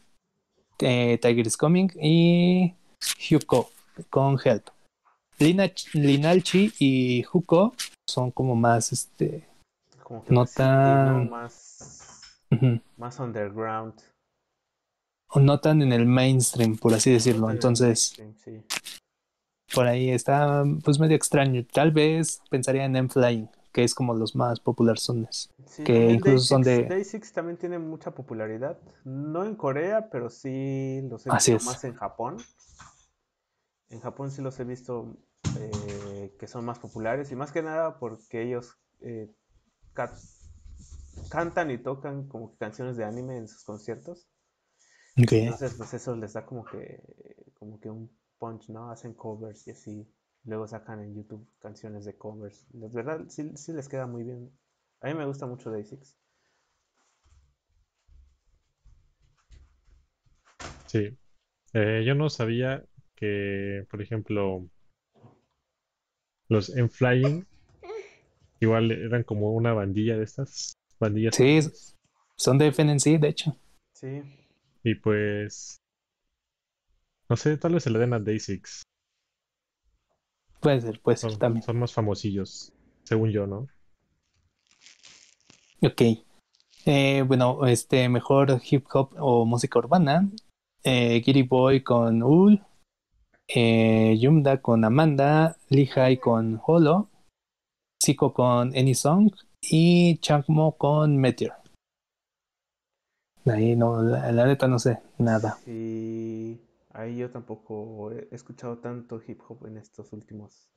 eh, Tiger is Coming y Hyuko con Help. Lina, Linalchi y Huko son como más, este, Como que No tan- Más, underground. o no tan en el mainstream, por así decirlo. Entonces, Sí, por ahí está pues medio extraño. Tal vez pensaría en M-Flying, que es como los más populares sones. Sí, que incluso son Day6 de- Day6 también tiene mucha popularidad. No en Corea, pero sí los he visto más en Japón. En Japón sí los he visto eh, que son más populares y más que nada porque ellos eh, ca- cantan y tocan como que canciones de anime en sus conciertos. Ok. Entonces, pues eso les da como que, como que un punch, ¿no? Hacen covers y así. Luego sacan en YouTube canciones de covers. De verdad, sí, sí les queda muy bien. A mí me gusta mucho Day6. Sí. Eh, yo no sabía que, por ejemplo, los M-Flying igual eran como una bandilla de estas bandillas. Sí, son de FNC, de hecho. Sí, Y pues, no sé, tal vez se le den a Day6. Puede ser, puede ser Son, también. son más famosillos, según yo, ¿no? Ok. Eh, bueno, este mejor hip hop o música urbana. Eh, Giri Boy con Ul. Eh, Yumda con Amanda. Lihai con Holo. Zico con Any Song. Y Changmo con Meteor. Ahí no, la, la neta no sé nada. sí. Ahí yo tampoco he escuchado tanto hip hop en estos últimos,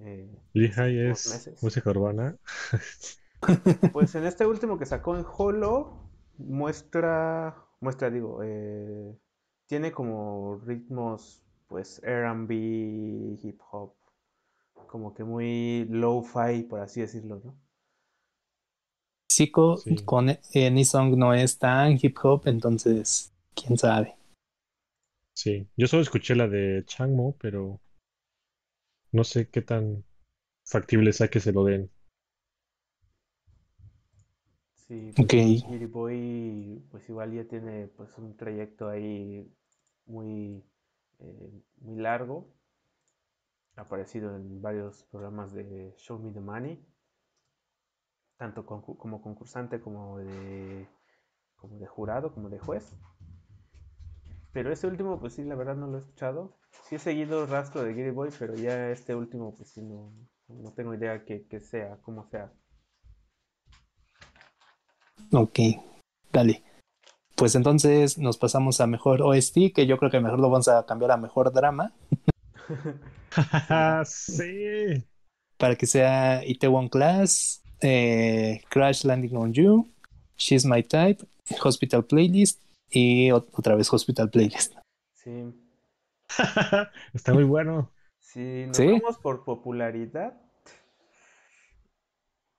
eh, Lehigh es meses. música urbana. Pues en este último que sacó en Holo, muestra, muestra, digo, eh, tiene como ritmos, pues R&B, hip hop, como que muy low-fi, por así decirlo, ¿no? Sí. con Any Song no es tan hip hop, entonces, quién sabe. Sí, yo solo escuché la de Changmo, pero no sé qué tan factible sea que se lo den. Sí, pues Ok. Giri Boy, pues igual ya tiene pues un trayecto ahí muy, eh, muy largo. Aparecido en varios programas de Show Me the Money, tanto como concursante como de, como de jurado, como de juez. Pero este último, pues sí, la verdad no lo he escuchado. Sí he seguido el rastro de Giri Boy, pero ya este último, pues sí, no, no tengo idea que sea, cómo sea. Ok, dale. Pues entonces nos pasamos a mejor OST, que yo creo que mejor lo vamos a cambiar a mejor drama, Sí. para que sea Itaewon Class, eh, Crash Landing on You, She's My Type, Hospital Playlist y ot- otra vez Hospital Playlist. Sí, Está muy bueno. Si nos ¿Sí? vamos por popularidad,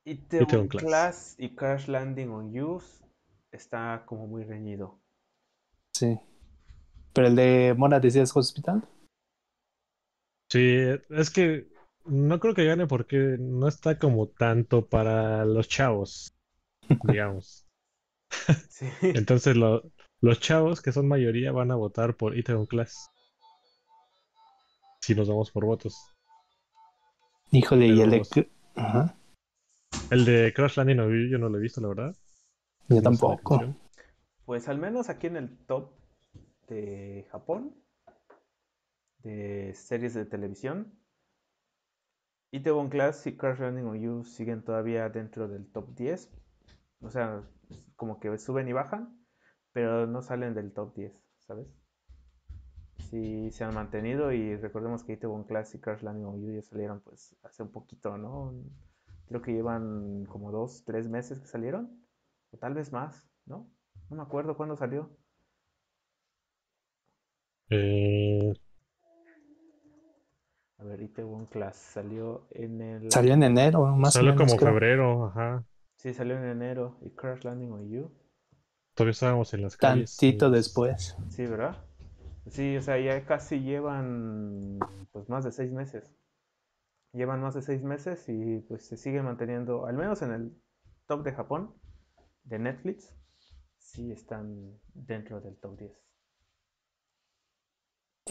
Itaewon Itaewon Class. Class y Crash Landing on You está como muy reñido. Sí. Pero el de Mona decías Hospital. Sí, es que no creo que gane porque no está como tanto para los chavos, digamos. Sí, Entonces lo- los chavos, que son mayoría, van a votar por Itaewon Class. Si nos vamos por votos. Híjole, y el de. Pero- Ajá, El de Crash Landing yo no lo he visto, la verdad. yo No tampoco. pues al menos aquí en el top de Japón, de series de televisión, Itaewon Class y Crash Landing on You siguen todavía dentro del top 10. O sea, como que suben y bajan, pero no salen del top 10, ¿sabes? Sí se han mantenido y recordemos que Itaewon Class y Crash Landing on You ya salieron pues hace un poquito, ¿no? Creo que llevan como dos, tres meses que salieron, o tal vez más, ¿no? No me acuerdo cuándo salió. Eh, A ver, Itaewon Class salió en el... Salió en enero, más o salió menos. como creo. febrero, ajá. Sí, salió en enero. ¿Y Crash Landing on You? Todavía estábamos en las calles. Tantito después. Sí, ¿verdad? Sí, o sea, ya casi llevan pues más de seis meses. Llevan más de seis meses y pues se sigue manteniendo, al menos en el top de Japón, de Netflix, sí están dentro del top 10.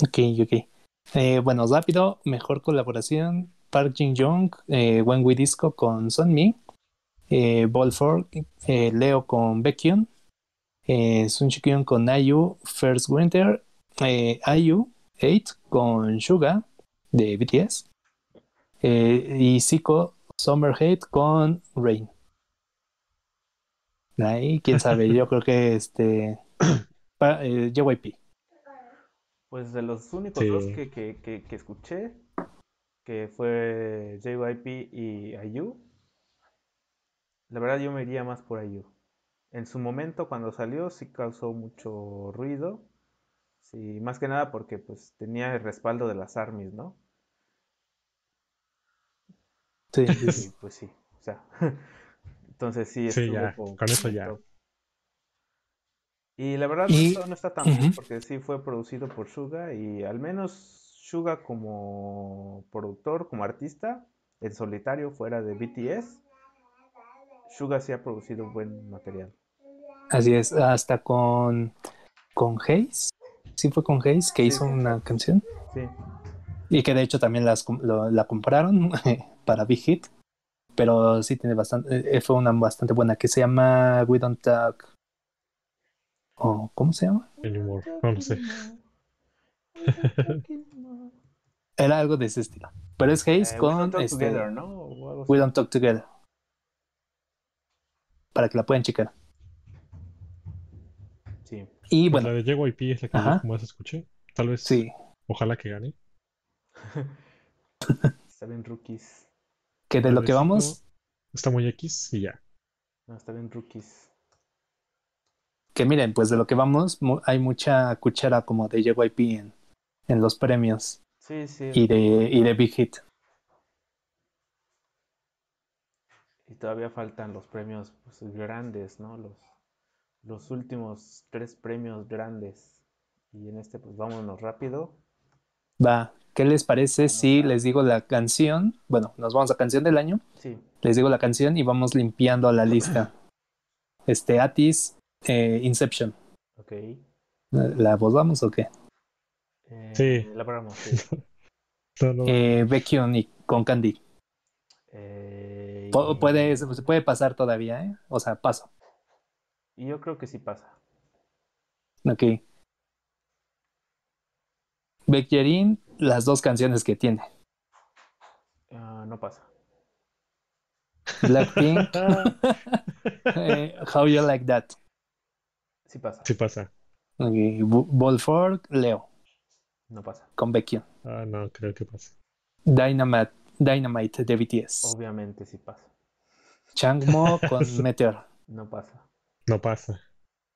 Ok, ok. Eh, bueno, rápido, mejor colaboración. Park Jin Young, eh, When We Disco con Son Mi, eh, eh, Leo con Baekhyun, eh, Sun Kyun con IU, First Winter, eh, IU 8 con Suga de BTS eh, y Zico Summer Hate con Rain. Ahí, quién sabe, yo creo que este pa- eh, JYP. Pues de los únicos Sí. dos que, que, que, que escuché, que fue JYP y IU, la verdad yo me iría más por IU. En su momento cuando salió sí causó mucho ruido, sí, más que nada porque pues tenía el respaldo de las ARMYs, ¿no? Sí, sí, Y sí. pues sí, o sea, entonces sí Sí, ya, con eso ya. top. Y la verdad Y- no está tan mal Ujú. porque sí fue producido por Suga y al menos Suga como productor, como artista, en solitario fuera de BTS, Suga sí ha producido buen material. Así es, hasta con con Hayes. Sí fue con Hayes que Sí, hizo sí. una canción Sí, y que de hecho también las lo- la compraron para Big Hit, pero sí tiene bastante, eh, fue una bastante buena que se llama We Don't Talk. O ¿Cómo se llama? Anymore. No, no sé. Era algo de ese estilo. Pero es Hayes Eh, We con Don't Talk este, Together, ¿no? We. Don't Talk Together. Para que la puedan checar. Sí. Y Pues bueno, la de JYP es la que yo más escuché. Tal vez, sí, ojalá que gane. Está bien rookies. que de lo que vamos, Está muy X y ya. No, está bien rookies. Que miren, pues de lo que vamos, mu- hay mucha cuchara como de JYP en, en los premios Sí, sí. y de, y de Big Hit. Y todavía faltan los premios pues, grandes, ¿no? Los, los últimos tres premios grandes. Y en este, pues vámonos rápido. Va, ¿qué les parece si les digo la canción? Bueno, nos vamos a canción del año. Sí, Les digo la canción y vamos limpiando la lista. Este, Atis, eh, Inception. ok. ¿La votamos o qué? Eh, Sí. La paramos, sí. No, no, Eh, y con Candy. Eh, Puede, se puede pasar todavía, ¿eh? O sea, paso. Y yo creo que sí pasa. Ok. Baekhyun, las dos canciones que tiene. Ah, no pasa. Blackpink, eh, How You Like That. Sí pasa. Sí pasa. Ok, Bu- Bolford, Leo, No pasa. con Baekhyun. Ah, no, creo que pasa. Dynamite, Dynamite de BTS. Obviamente sí pasa. Changmo con Meteor. No pasa. No pasa.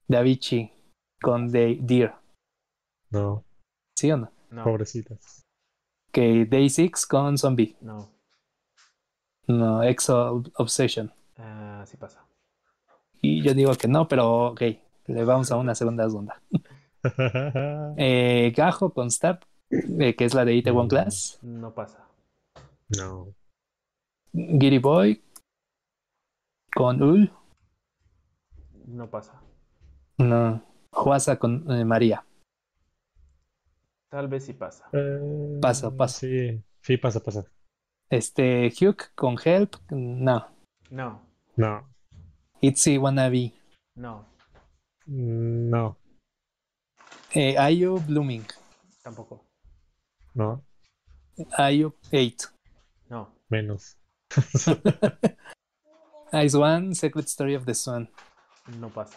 Davichi con The Deer. No, ¿Sí o no? No, pobrecitas. Que Day Six con Zombie. no. No, Exo Obsession. Ah, sí pasa. Y yo digo que no, pero ok, le vamos a una segunda ronda. Eh, Gajo con Stab, eh, que es la de Itaewon Mm. Class. No pasa. no. Giri Boy con Ul. No pasa. No. Juasa con eh, María. Tal vez sí pasa. Eh, Pasa, pasa. Sí, sí, pasa, pasa. Este, Hugh con Help. No. No, No, Itzy Wannabe. no, no, Eh, Ayu Blooming. tampoco. no, Ayu 8. No, menos. Ice One, Secret Story of the Sun. no pasa.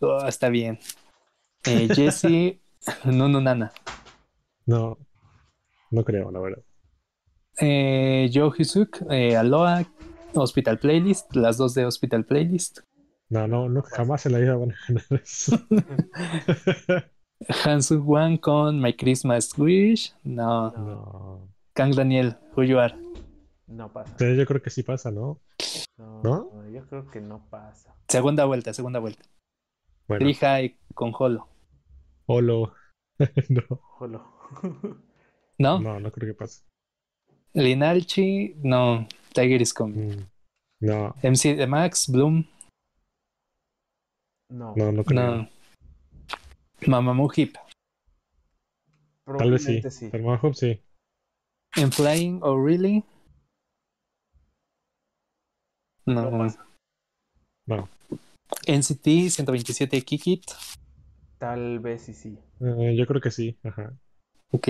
Oh, está bien. Eh, Jesse, Nunu Nana. No, no creo, la verdad. Eh, Joe Hisuk, eh, Aloha, Hospital Playlist, las dos de Hospital Playlist. No, no, no, jamás en la vida van a ganar eso. Hansu Wan con My Christmas Wish. No. No. Kang Daniel, Who You Are. no pasa. Pero yo creo que sí pasa, ¿no? No, ¿No? yo creo que no pasa. Segunda vuelta, segunda vuelta. Bueno, Rihai con Holo. Olo. No, Jolo. ¿No? no, no creo que pase. Linalchi, no. Tiger is Coming. Mm, No, MC de Max, Bloom, No, no, no creo. no. Mamamoo Hip. Tal vez sí. Probablemente sí. Sí. En Flying O'Reilly. No. No pasa. No. NCT 127 Kikit. Tal vez sí, sí. Eh, yo creo que sí. Ajá. Ok.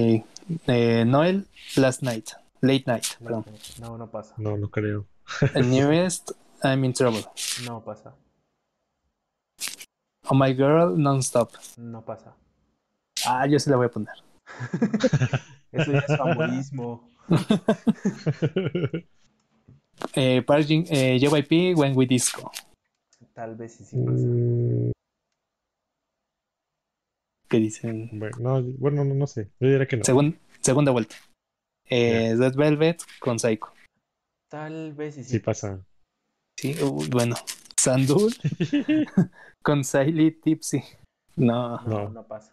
Eh, Noel Last Night. Late Night. perdón. No, no pasa. No, no creo. El Newest I'm in Trouble. No pasa. Oh My Girl Nonstop. No pasa. Ah, yo sí la voy a poner. Eso ya es famorismo. Eh, Parking, eh, JYP When We Disco. Tal vez sí, sí pasa. Mm, Que dicen. bueno, no, bueno, no, no sé. Yo diría que no. Segun- segunda vuelta. Eh, Red Velvet con Psycho. Tal vez sí, sí. Sí pasa. Sí, uh, bueno. Sandul con Siley Tipsy. No. No, pasa.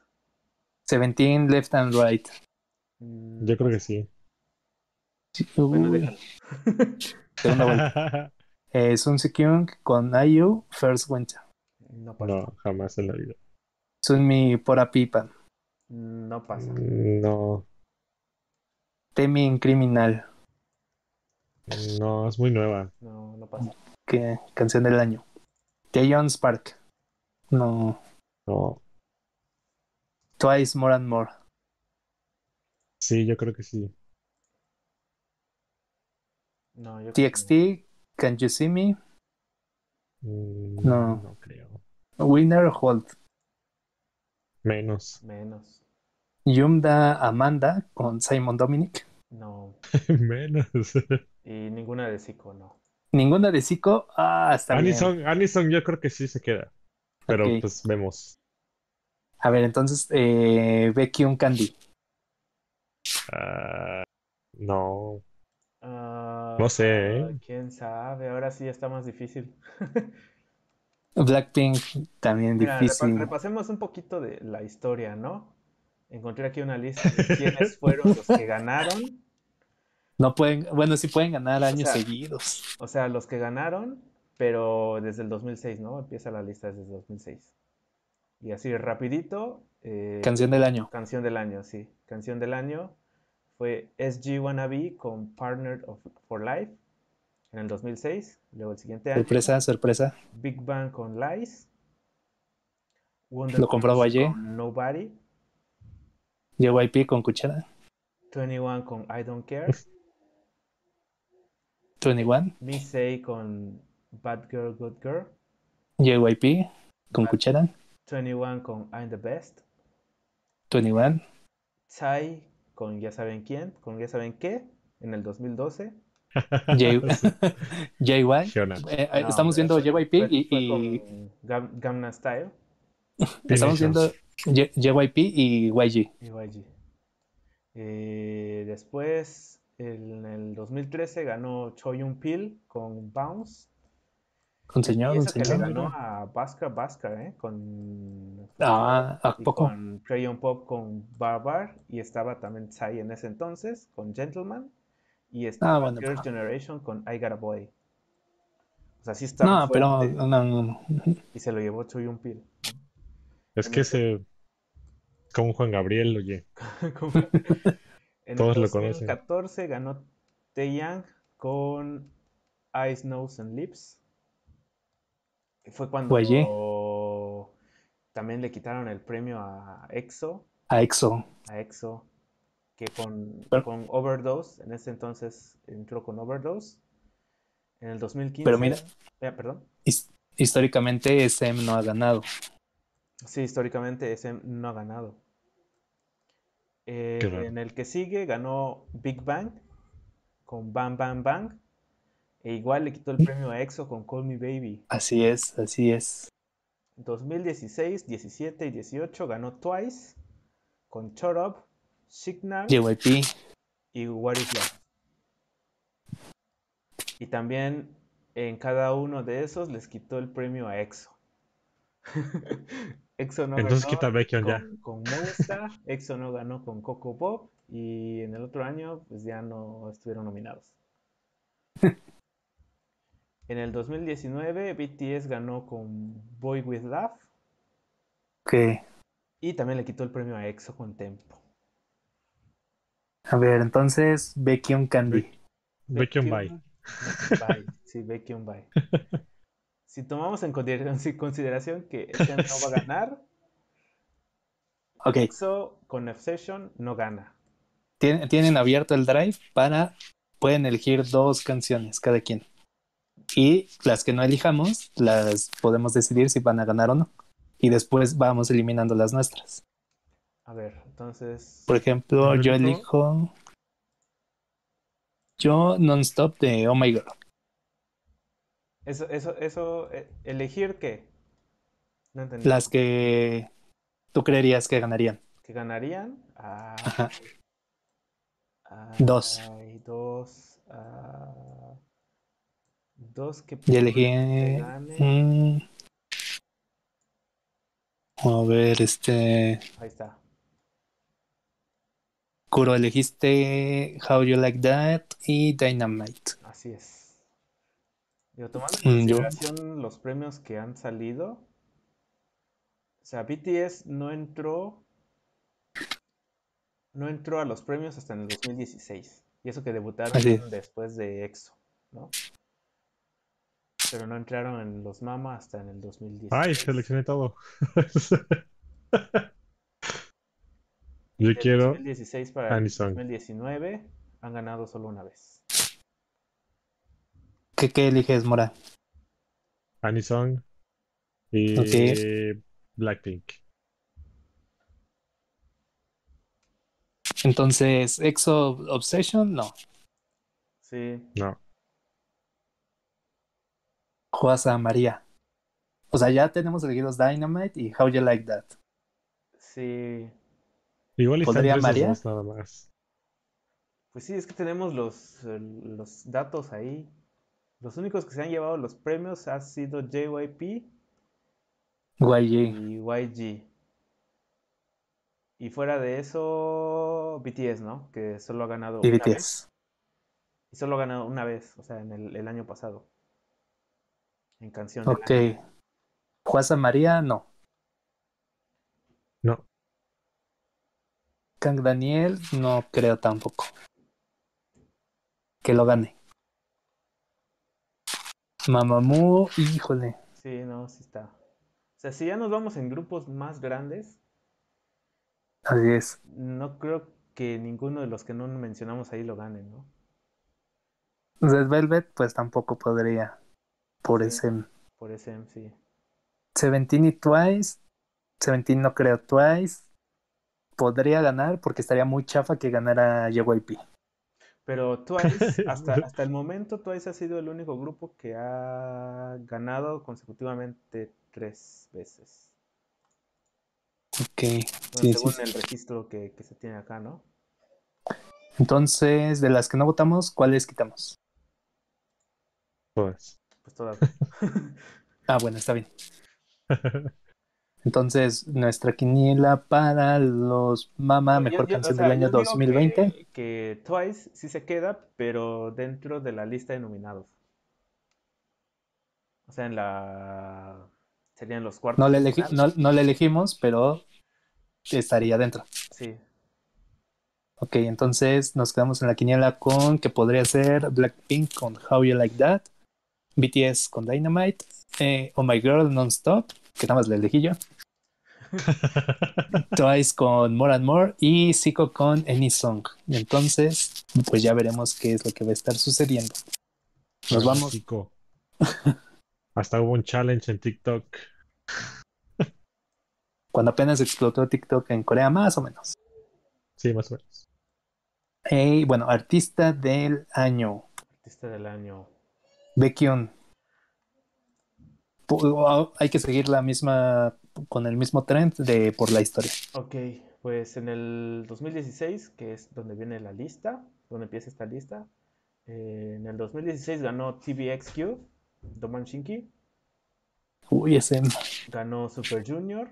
Seventeen Left and Right. Mm, Yo creo que sí. Sí, Bueno, segunda vuelta. Eh, Sun Kyung con IU First Winter. No pasa. No, jamás en la vida. Sunmi Pora Pipa. No pasa. No, Temin Criminal. no, es muy nueva. No, no pasa. Que canción del año. Taeyeon Spark. No. No, Twice More and More. sí, yo creo que sí. No, yo creo que TXT Can You See Me. Mm, No. No creo. Winner Hold. Menos. Menos. Yumda Amanda con Simon Dominic. No. Menos. Y ninguna de Zico, no. Ninguna de Zico. Ah, está bien. Anison, Anison yo creo que sí se queda. Pero pues vemos. A ver, entonces, eh, Becky un Candy. Ah, no. Ah, No sé, ¿eh? Quién sabe, ahora sí está más difícil. Blackpink también Mira, difícil. repasemos un poquito de la historia, ¿no? Encontré aquí una lista de quiénes fueron los que ganaron. No pueden, bueno, sí pueden ganar años sea, seguidos. O sea, los que ganaron, pero desde el 2006, ¿no? Empieza la lista desde el 2006. Y así rapidito. eh, Canción del año. Canción del año, sí. Canción del año fue SG Wannabe con Partner of, for Life en el 2006. Luego el siguiente año, Sorpresa, sorpresa. Big Bang con Lies. Wonder Lo compró Valle. Nobody. JYP con cuchara. 21 con I Don't Care. 21. Missy con Bad Girl, Good Girl. JYP con cuchara. 21 con I'm the Best. 21. Psy con Ya saben quién, con Ya saben qué, en el 2012. J- JY. Eh, eh, No, estamos viendo JYP fue- y, fue y con Gam- Gangnam Style estamos viendo JYP y YG. y YG. Eh, después, en el 2013 ganó Choyun Pil con Bounce. Un señor, le señor. ganó a Bhaskar Bhaskar, ¿eh? Con, Ah, ¿a poco? con Crayon Pop con Barbar. Y estaba también Psy en ese entonces con Gentleman. Y estaba Ah, bueno, Girls' pero- Generation con I Got a Boy. O sea, sí estaba No, pero fuerte, no, no, no. Y se lo llevó Choyun Pil. Es que ese. Como Juan Gabriel, oye. Como- En Todos el lo conocen. 2014 ganó Taeyang con Eyes, Nose and Lips. Fue cuando Oye. también le quitaron el premio a EXO, A EXO. a EXO, que con, Pero- con Overdose, en ese entonces entró con Overdose. En el 2015. Pero mira. eh, perdón. His- Históricamente SM no ha ganado. Sí, históricamente ese no ha ganado. Eh, en el que sigue ganó Big Bang con Bang Bang Bang. E igual le quitó el premio a EXO con Call Me Baby. Así es, así es. 2016, 17 y 18 ganó Twice con Shut Up, Signal JYP. y What Is Love. Y también en cada uno de esos les quitó el premio a EXO. EXO no Entonces ganó quita Baekhyun ya. con, con EXO no ganó con Coco Pop y en el otro año pues ya no estuvieron nominados. En el 2019 BTS ganó con Boy With Love Que y también le quitó el premio a EXO con Tempo. A ver, entonces, Baekhyun Candy. Baekhyun Bye. Bye. Sí, Baekhyun Bye. Si tomamos en consideración, que este no va a ganar, Ok, EXO con Obsession no gana. tienen, tienen abierto el drive para. Pueden elegir dos canciones cada quien. Y las que no elijamos, las podemos decidir si van a ganar o no. Y después vamos eliminando las nuestras. A ver, entonces. Por ejemplo, yo elijo. Yo non-stop de Oh My Girl. Eso, eso, eso, eh, elegir qué? No entendí. Las que tú creerías que ganarían. que ganarían. Ah, Ajá. ah, Dos. hay dos. ah, dos que Y elegí. mm, a ver, este. Ahí está. Kuro, elegiste How You Like That y Dynamite. Así es. Digo, tomando en Mm, yo- consideración los premios que han salido. O sea, BTS no entró. No entró a los premios hasta en el 2016. Y eso que debutaron Así después de EXO, ¿no? Pero no entraron en los MAMA hasta en el 2016. Ay, seleccioné todo. Yo quiero 2016 para el Anisong. 2019 han ganado solo una vez. ¿Qué, qué eliges, Mora? Anisong y. Blackpink. Entonces, EXO Obsession, no. Sí, No, Juasa María. O sea, ya tenemos elegidos Dynamite y How You Like That. sí. igual ¿Podría María? dos nada más. Pues sí, es que tenemos los, eh, los datos ahí. Los únicos que se han llevado los premios ha sido JYP YG. y YG. Y fuera de eso, BTS, ¿no? Que solo ha ganado Y una vez. BTS. Y solo ha ganado una vez, o sea, en el, el año pasado. En canción. Ok. Juasa María, no. No, Kang Daniel, no creo tampoco. Que lo gane. Mamamoo, híjole. Sí, no, sí está. O sea, si ya nos vamos en grupos más grandes, Así es. no creo que ninguno de los que no mencionamos ahí lo gane, ¿no? Red Velvet, pues tampoco podría. Por Sí. ese. Por ese sí. Seventeen y Twice. Seventeen no creo Twice. Podría ganar porque estaría muy chafa que ganara JYP. Pero Twice, hasta, hasta el momento, Twice ha sido el único grupo que ha ganado consecutivamente tres veces. Ok. Bueno, Sí, sí, según sí. el registro que, que se tiene acá, ¿no? Entonces, de las que no votamos, ¿cuáles quitamos? todas. Pues todas. Ah, bueno, está bien. Entonces, nuestra quiniela para los Mama, mejor yo- canción sea, del año yo digo 2020. Que, que Twice sí se queda, pero dentro de la lista de nominados. O sea, en la. Serían los cuartos. No le, elegi- no, no le elegimos, pero estaría dentro. Sí, Ok, entonces nos quedamos en la quiniela con que podría ser Blackpink con How You Like That, BTS con Dynamite, eh, Oh My Girl Non-Stop, que nada más le elegí yo, Twice con More and More y Zico con Any Song. Y entonces, pues ya veremos qué es lo que va a estar sucediendo. Nos vamos. México. Hasta hubo un challenge en TikTok. Cuando apenas explotó TikTok en Corea, más o menos. Sí, más o menos. Y bueno, artista del año, artista del año. Baekhyun. Hay que seguir la misma, con el mismo trend de por la historia. Ok, pues en el 2016, que es donde viene la lista, donde empieza esta lista, eh, en el 2016 ganó TVXQ, Doman Shinki, Uy, ese. ganó Super Junior,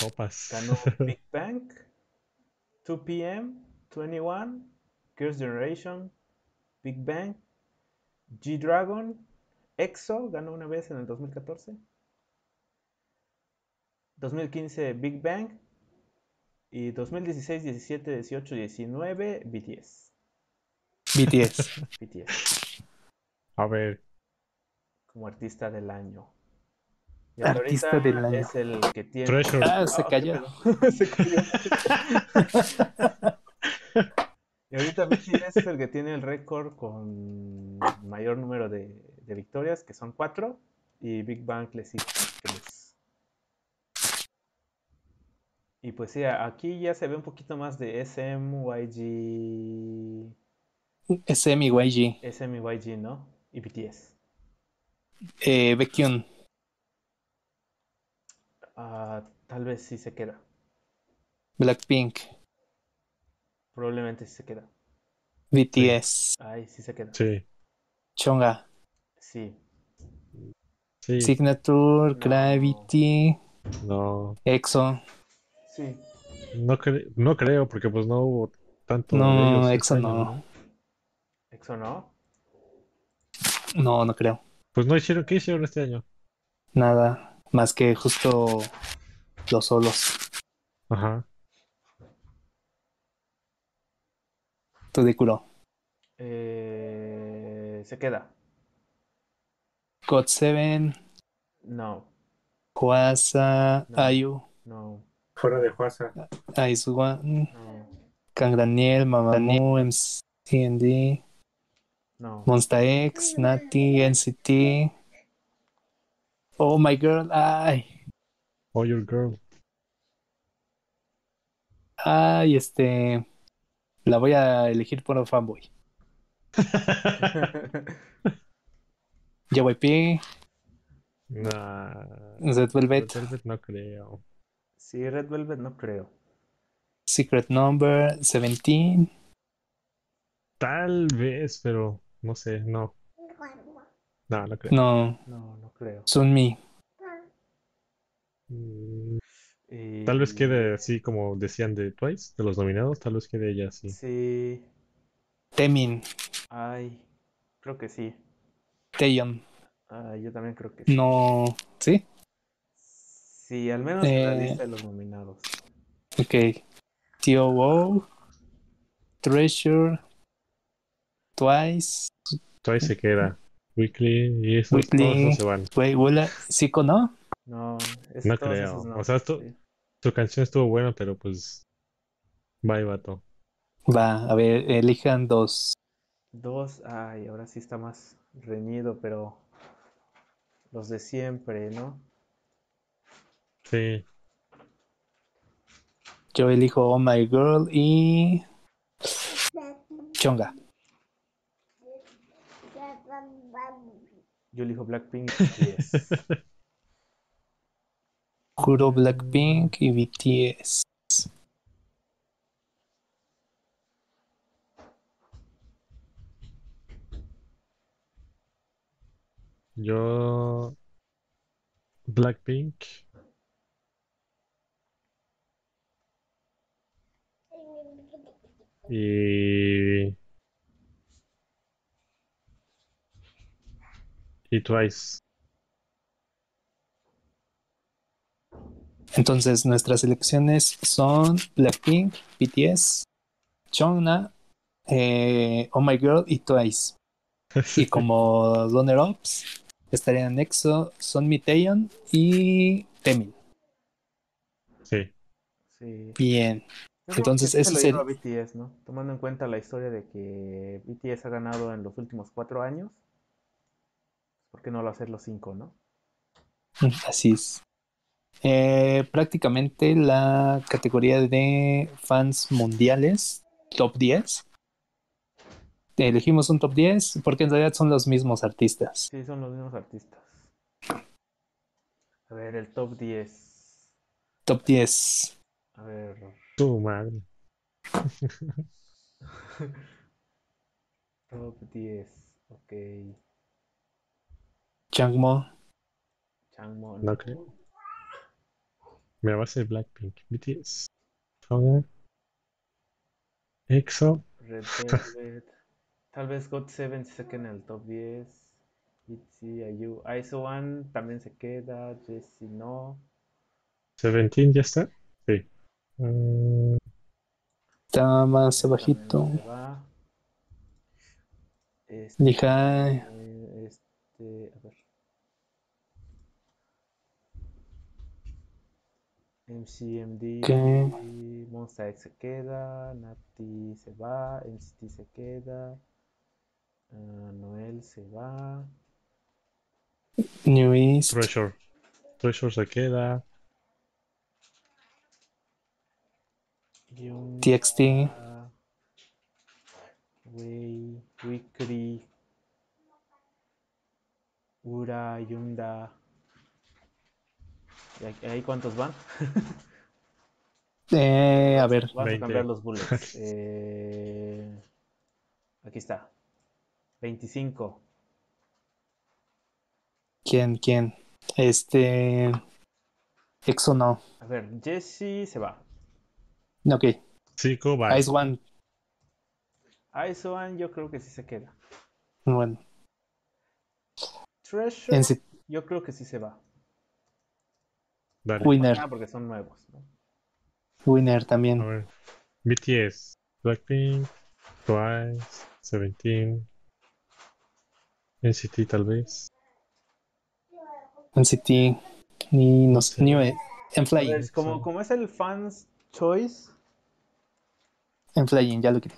Copas. ganó Big Bang, 2PM, 21, Girls' Generation, Big Bang, G-Dragon, EXO ganó una vez en el 2014, 2015 Big Bang, Y 2016, 17, 18, 19, BTS. BTS. BTS. A ver, Como artista del año. Y Artista ahorita del año. Es el que tiene. Treasure. Ah, se Ah, cayó. Se cayó. Y ahorita BTS es el que tiene el récord con mayor número de, de victorias, que son cuatro, y Big Bang le sigue tres. Y pues sí, aquí ya se ve un poquito más de SM, YG, SM y YG. SM y YG, ¿no? Y BTS. Eh, Baekhyun. Ah, tal vez sí se queda. Blackpink. Probablemente sí se queda. BTS. Ay, sí se queda. sí, Chonga. Sí. sí, Signature, No. Gravity, no, EXO. Sí. no, cre- no creo, porque pues no hubo tanto de No, este EXO año, no. ¿Exo no? No, no creo. Pues no hicieron, ¿qué hicieron este año? Nada. Más que justo los solos. Ajá, Tudikuro. Eh, se queda. God 7, No, Huasa, No. Ayu, no, fuera de Huasa. Ice One, no, Kang Daniel, Mamamoo, MCND, no. Monsta X, Nati, NCT. Oh my girl, ay, Oh, your girl. ay, este. La voy a elegir por un fanboy. JYP, Nah, Red Velvet, Red Velvet no creo. Sí, Red Velvet no creo. Secret Number, 17. Tal vez, pero no sé, no. No, no creo. No, No, no creo. Sunmi. Mm, Y- Tal vez quede así como decían de Twice, de los nominados, tal vez quede ella así. Sí. Temin, Ay, creo que sí. Taeyeon. Ah, yo también creo que sí. No, ¿sí? Sí, al menos en la Eh, lista de los nominados. Ok. T.O.O. Treasure. Twice. Twice se queda. Weekly y esos, Weekly. todos esos se van. Wait, Wula. ¿Zico no? No, es, No creo. no. O sea, esto- Sí. Su canción estuvo buena, pero pues. Bye, vato. Va, a ver, elijan dos. Dos, ay, ahora sí está más reñido, pero los de siempre, ¿no? Sí. Yo elijo Oh My Girl y. Chonga. Yo elijo Blackpink y BTS. Juro Blackpink y BTS. Yo. Blackpink. Y. Y Twice. Entonces, nuestras elecciones son Blackpink, BTS, Chongna, eh, Oh My Girl y Twice. Y como runner-ups estarían EXO, Son Mi Taeyeon y Temin. Sí. Sí. Bien. Yo Entonces, eso es el- BTS, ¿no? Tomando en cuenta la historia de que BTS ha ganado en los últimos cuatro años, ¿por qué no lo hacer los cinco, no? Así es. Eh, prácticamente la categoría de fans mundiales, top 10. Elegimos un top 10 porque en realidad son los mismos artistas. Sí, son los mismos artistas. A ver, el top 10. Top 10. A ver. Tu madre. Top 10. Ok. Changmo, Changmo. No creo. Me va a ser Blackpink. BTS. Songa. EXO. Red Velvet. Tal vez God7 se quede en el top 10. ITZY, IU. ISO One también se queda. Jessie no. Seventeen ya está. Sí. Mm, Está más abajito. se va. Este, este, a ver. MCMD, Ok. Monster X se queda, Nati se va, NCT se queda, ah, Noel se va, New East. Treasure. Treasure se queda. TXT. ah, Wei, Wikri, Ura, Yunda. ¿Y ahí- cuántos van? Eh, a ver, Vamos a 20. cambiar los bullets. Eh, aquí está. 25. ¿quién, quién? Este. Exo no. A ver, Jesse se va. Ok. Zico, bye. Ice One. Isoan yo creo que sí se queda. Bueno. Treasure En yo creo que sí se va. Dale. Winner. Ah, porque son nuevos. ¿no? Winner A también. ver. BTS. Blackpink. Twice. Seventeen. NCT tal vez. NCT. Y no sé. Sí. New en Flying. ver, como, como es el Fans Choice, En Flying, ya lo quité.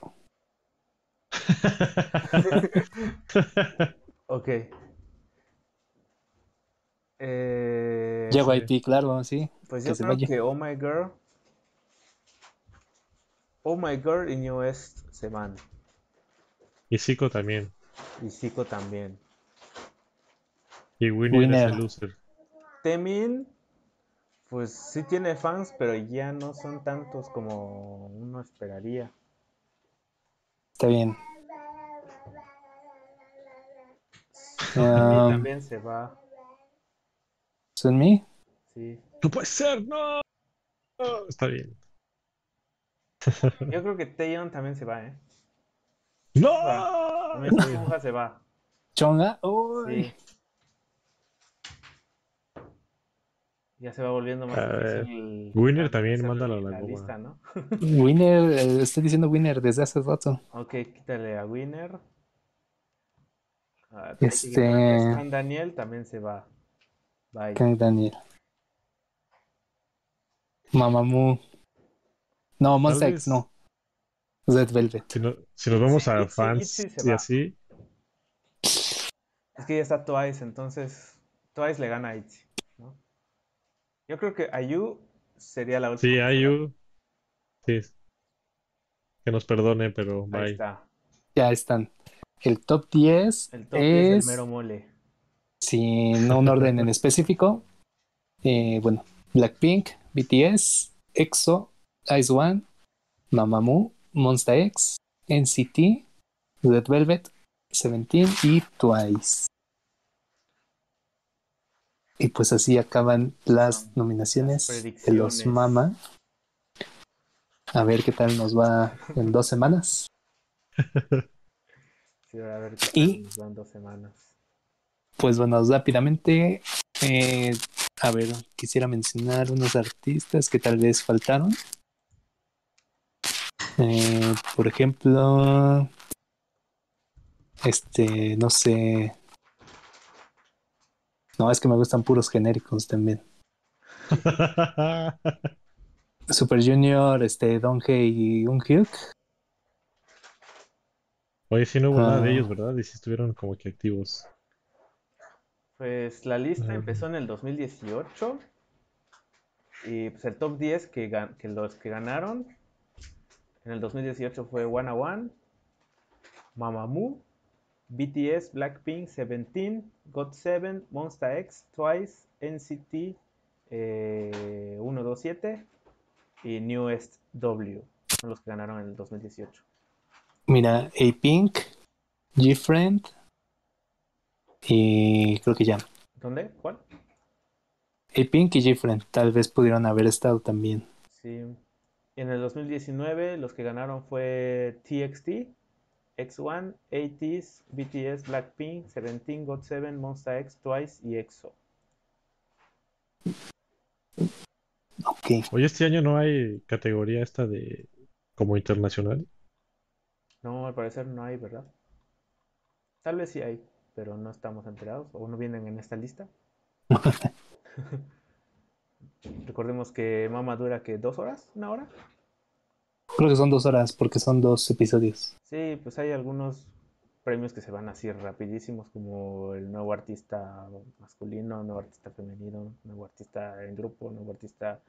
ok. Eh, JYP, claro, sí. pues que yo creo vaya. que Oh My Girl. Oh My Girl y New West se van. y Zico también. Y Zico también. Y Winner, Winner. es el loser. Temin, pues sí tiene fans, pero ya no son tantos como uno esperaría. Está bien. Temin Um, también se va, Sunmi. sí. No puede ser, no. No, Está bien. Yo creo que Taeyeon también se va, ¿eh? ¡No! Suga se va, Chonga. Uy. sí. Ya se va volviendo más A difícil. Winner también, mándalo a la la goma. lista, ¿no? Winner, eh, estoy diciendo winner desde hace rato. Ok, quítale a Winner. Ah, Este- Stan Daniel también se va. Bye. Kang Daniel. Mamamoo. No, Monster Tal X, vez- no. Red Velvet. Si, no- si nos vamos Sí, a fans se y va. así, Es que ya está Twice, entonces Twice le gana a Itzy, ¿no? Yo creo que Ayu sería la última. sí. IU. Sí. Que nos perdone, pero Ahí bye. está. Ya están. El top 10 El top 10 es, del mero mole. sin un orden en específico, eh, bueno, Blackpink, BTS, EXO, Ice One, Mamamoo, Monsta X, NCT, Red Velvet, Seventeen y Twice. Y pues así acaban las nominaciones de los. Mama. A ver qué tal nos va en dos semanas. Sí, a ver qué Y- nos dan dos semanas. Pues bueno, rápidamente, eh, a ver, quisiera mencionar unos artistas que tal vez faltaron. Eh, por ejemplo, este, no sé. No, es que me gustan puros genéricos también. Super Junior, este, Donghei y Unhyuk. Oye, sí no hubo nada de Ah. ellos, ¿verdad? Y sí estuvieron como que activos. Pues la lista empezó en el 2018 y pues el top 10 que, gan- que los que ganaron en el 2018 fue One a One, Mamamoo, BTS, Blackpink, Seventeen, GOT7, Monsta X, Twice, NCT eh, 127 y Newest W. Son los que ganaron en el 2018. Mira, A-Pink, G-Friend. Y creo que ya. ¿Dónde? ¿Cuál? A-Pink y G-Friend tal vez pudieron haber estado también. Sí. En el 2019 los que ganaron fue TXT, X1, ATEEZ, BTS, Blackpink, Seventeen, GOT7, Monsta X, Twice y EXO. Ok. Oye, este año no hay categoría esta de como internacional. No, al parecer no hay, ¿verdad? Tal vez sí hay, pero no estamos enterados o no vienen en esta lista. Recordemos que Mama dura que dos horas, una hora. Creo que son dos horas porque son dos episodios. Sí, pues hay algunos premios que se van así rapidísimos, como el nuevo artista masculino, nuevo artista femenino, nuevo artista en grupo, nuevo artista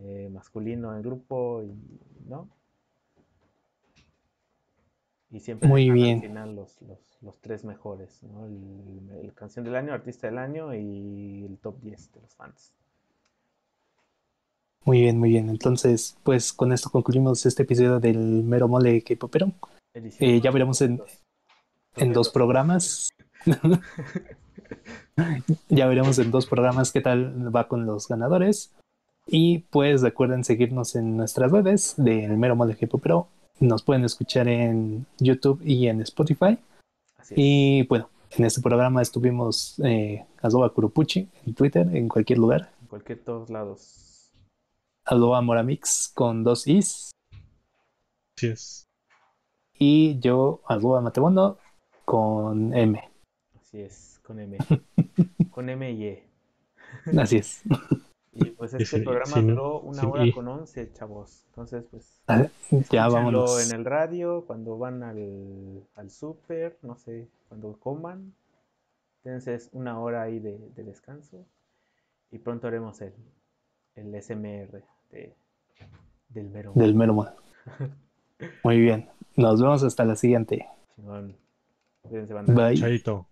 eh, masculino en grupo, y, ¿no? Y siempre Muy bien. al final los, los, los tres mejores, ¿no? El, el canción del año, artista del año y el top 10 de los fans. Muy bien, muy bien. Entonces, pues con esto concluimos este episodio del mero mole K-Popero. Edición Eh, ya veremos en, 200. en dos 200. programas. ya veremos en dos programas qué tal va con los ganadores. Y pues recuerden seguirnos en nuestras redes del mero mole K-Popero. Nos pueden escuchar en YouTube y en Spotify. Así es. Y bueno, en este programa estuvimos eh, arroba Kuropuchi en Twitter, en cualquier lugar. En cualquier todos lados. Arroba Moramix con dos is. Así es. Y yo, arroba Matebondo con M. Así es, con M. con M y E. Así es. Y pues este sin- programa duró una hora con 11, chavos. Entonces, pues, ya escúchenlo vámonos. en el radio, cuando van al, al súper, no sé, cuando coman. Entonces, una hora ahí de, de descanso. Y pronto haremos el, el SMR de, del mero. Del mero. Muy bien. Nos vemos hasta la siguiente. Chingón. Cuídense, banda. Bye. Chaito.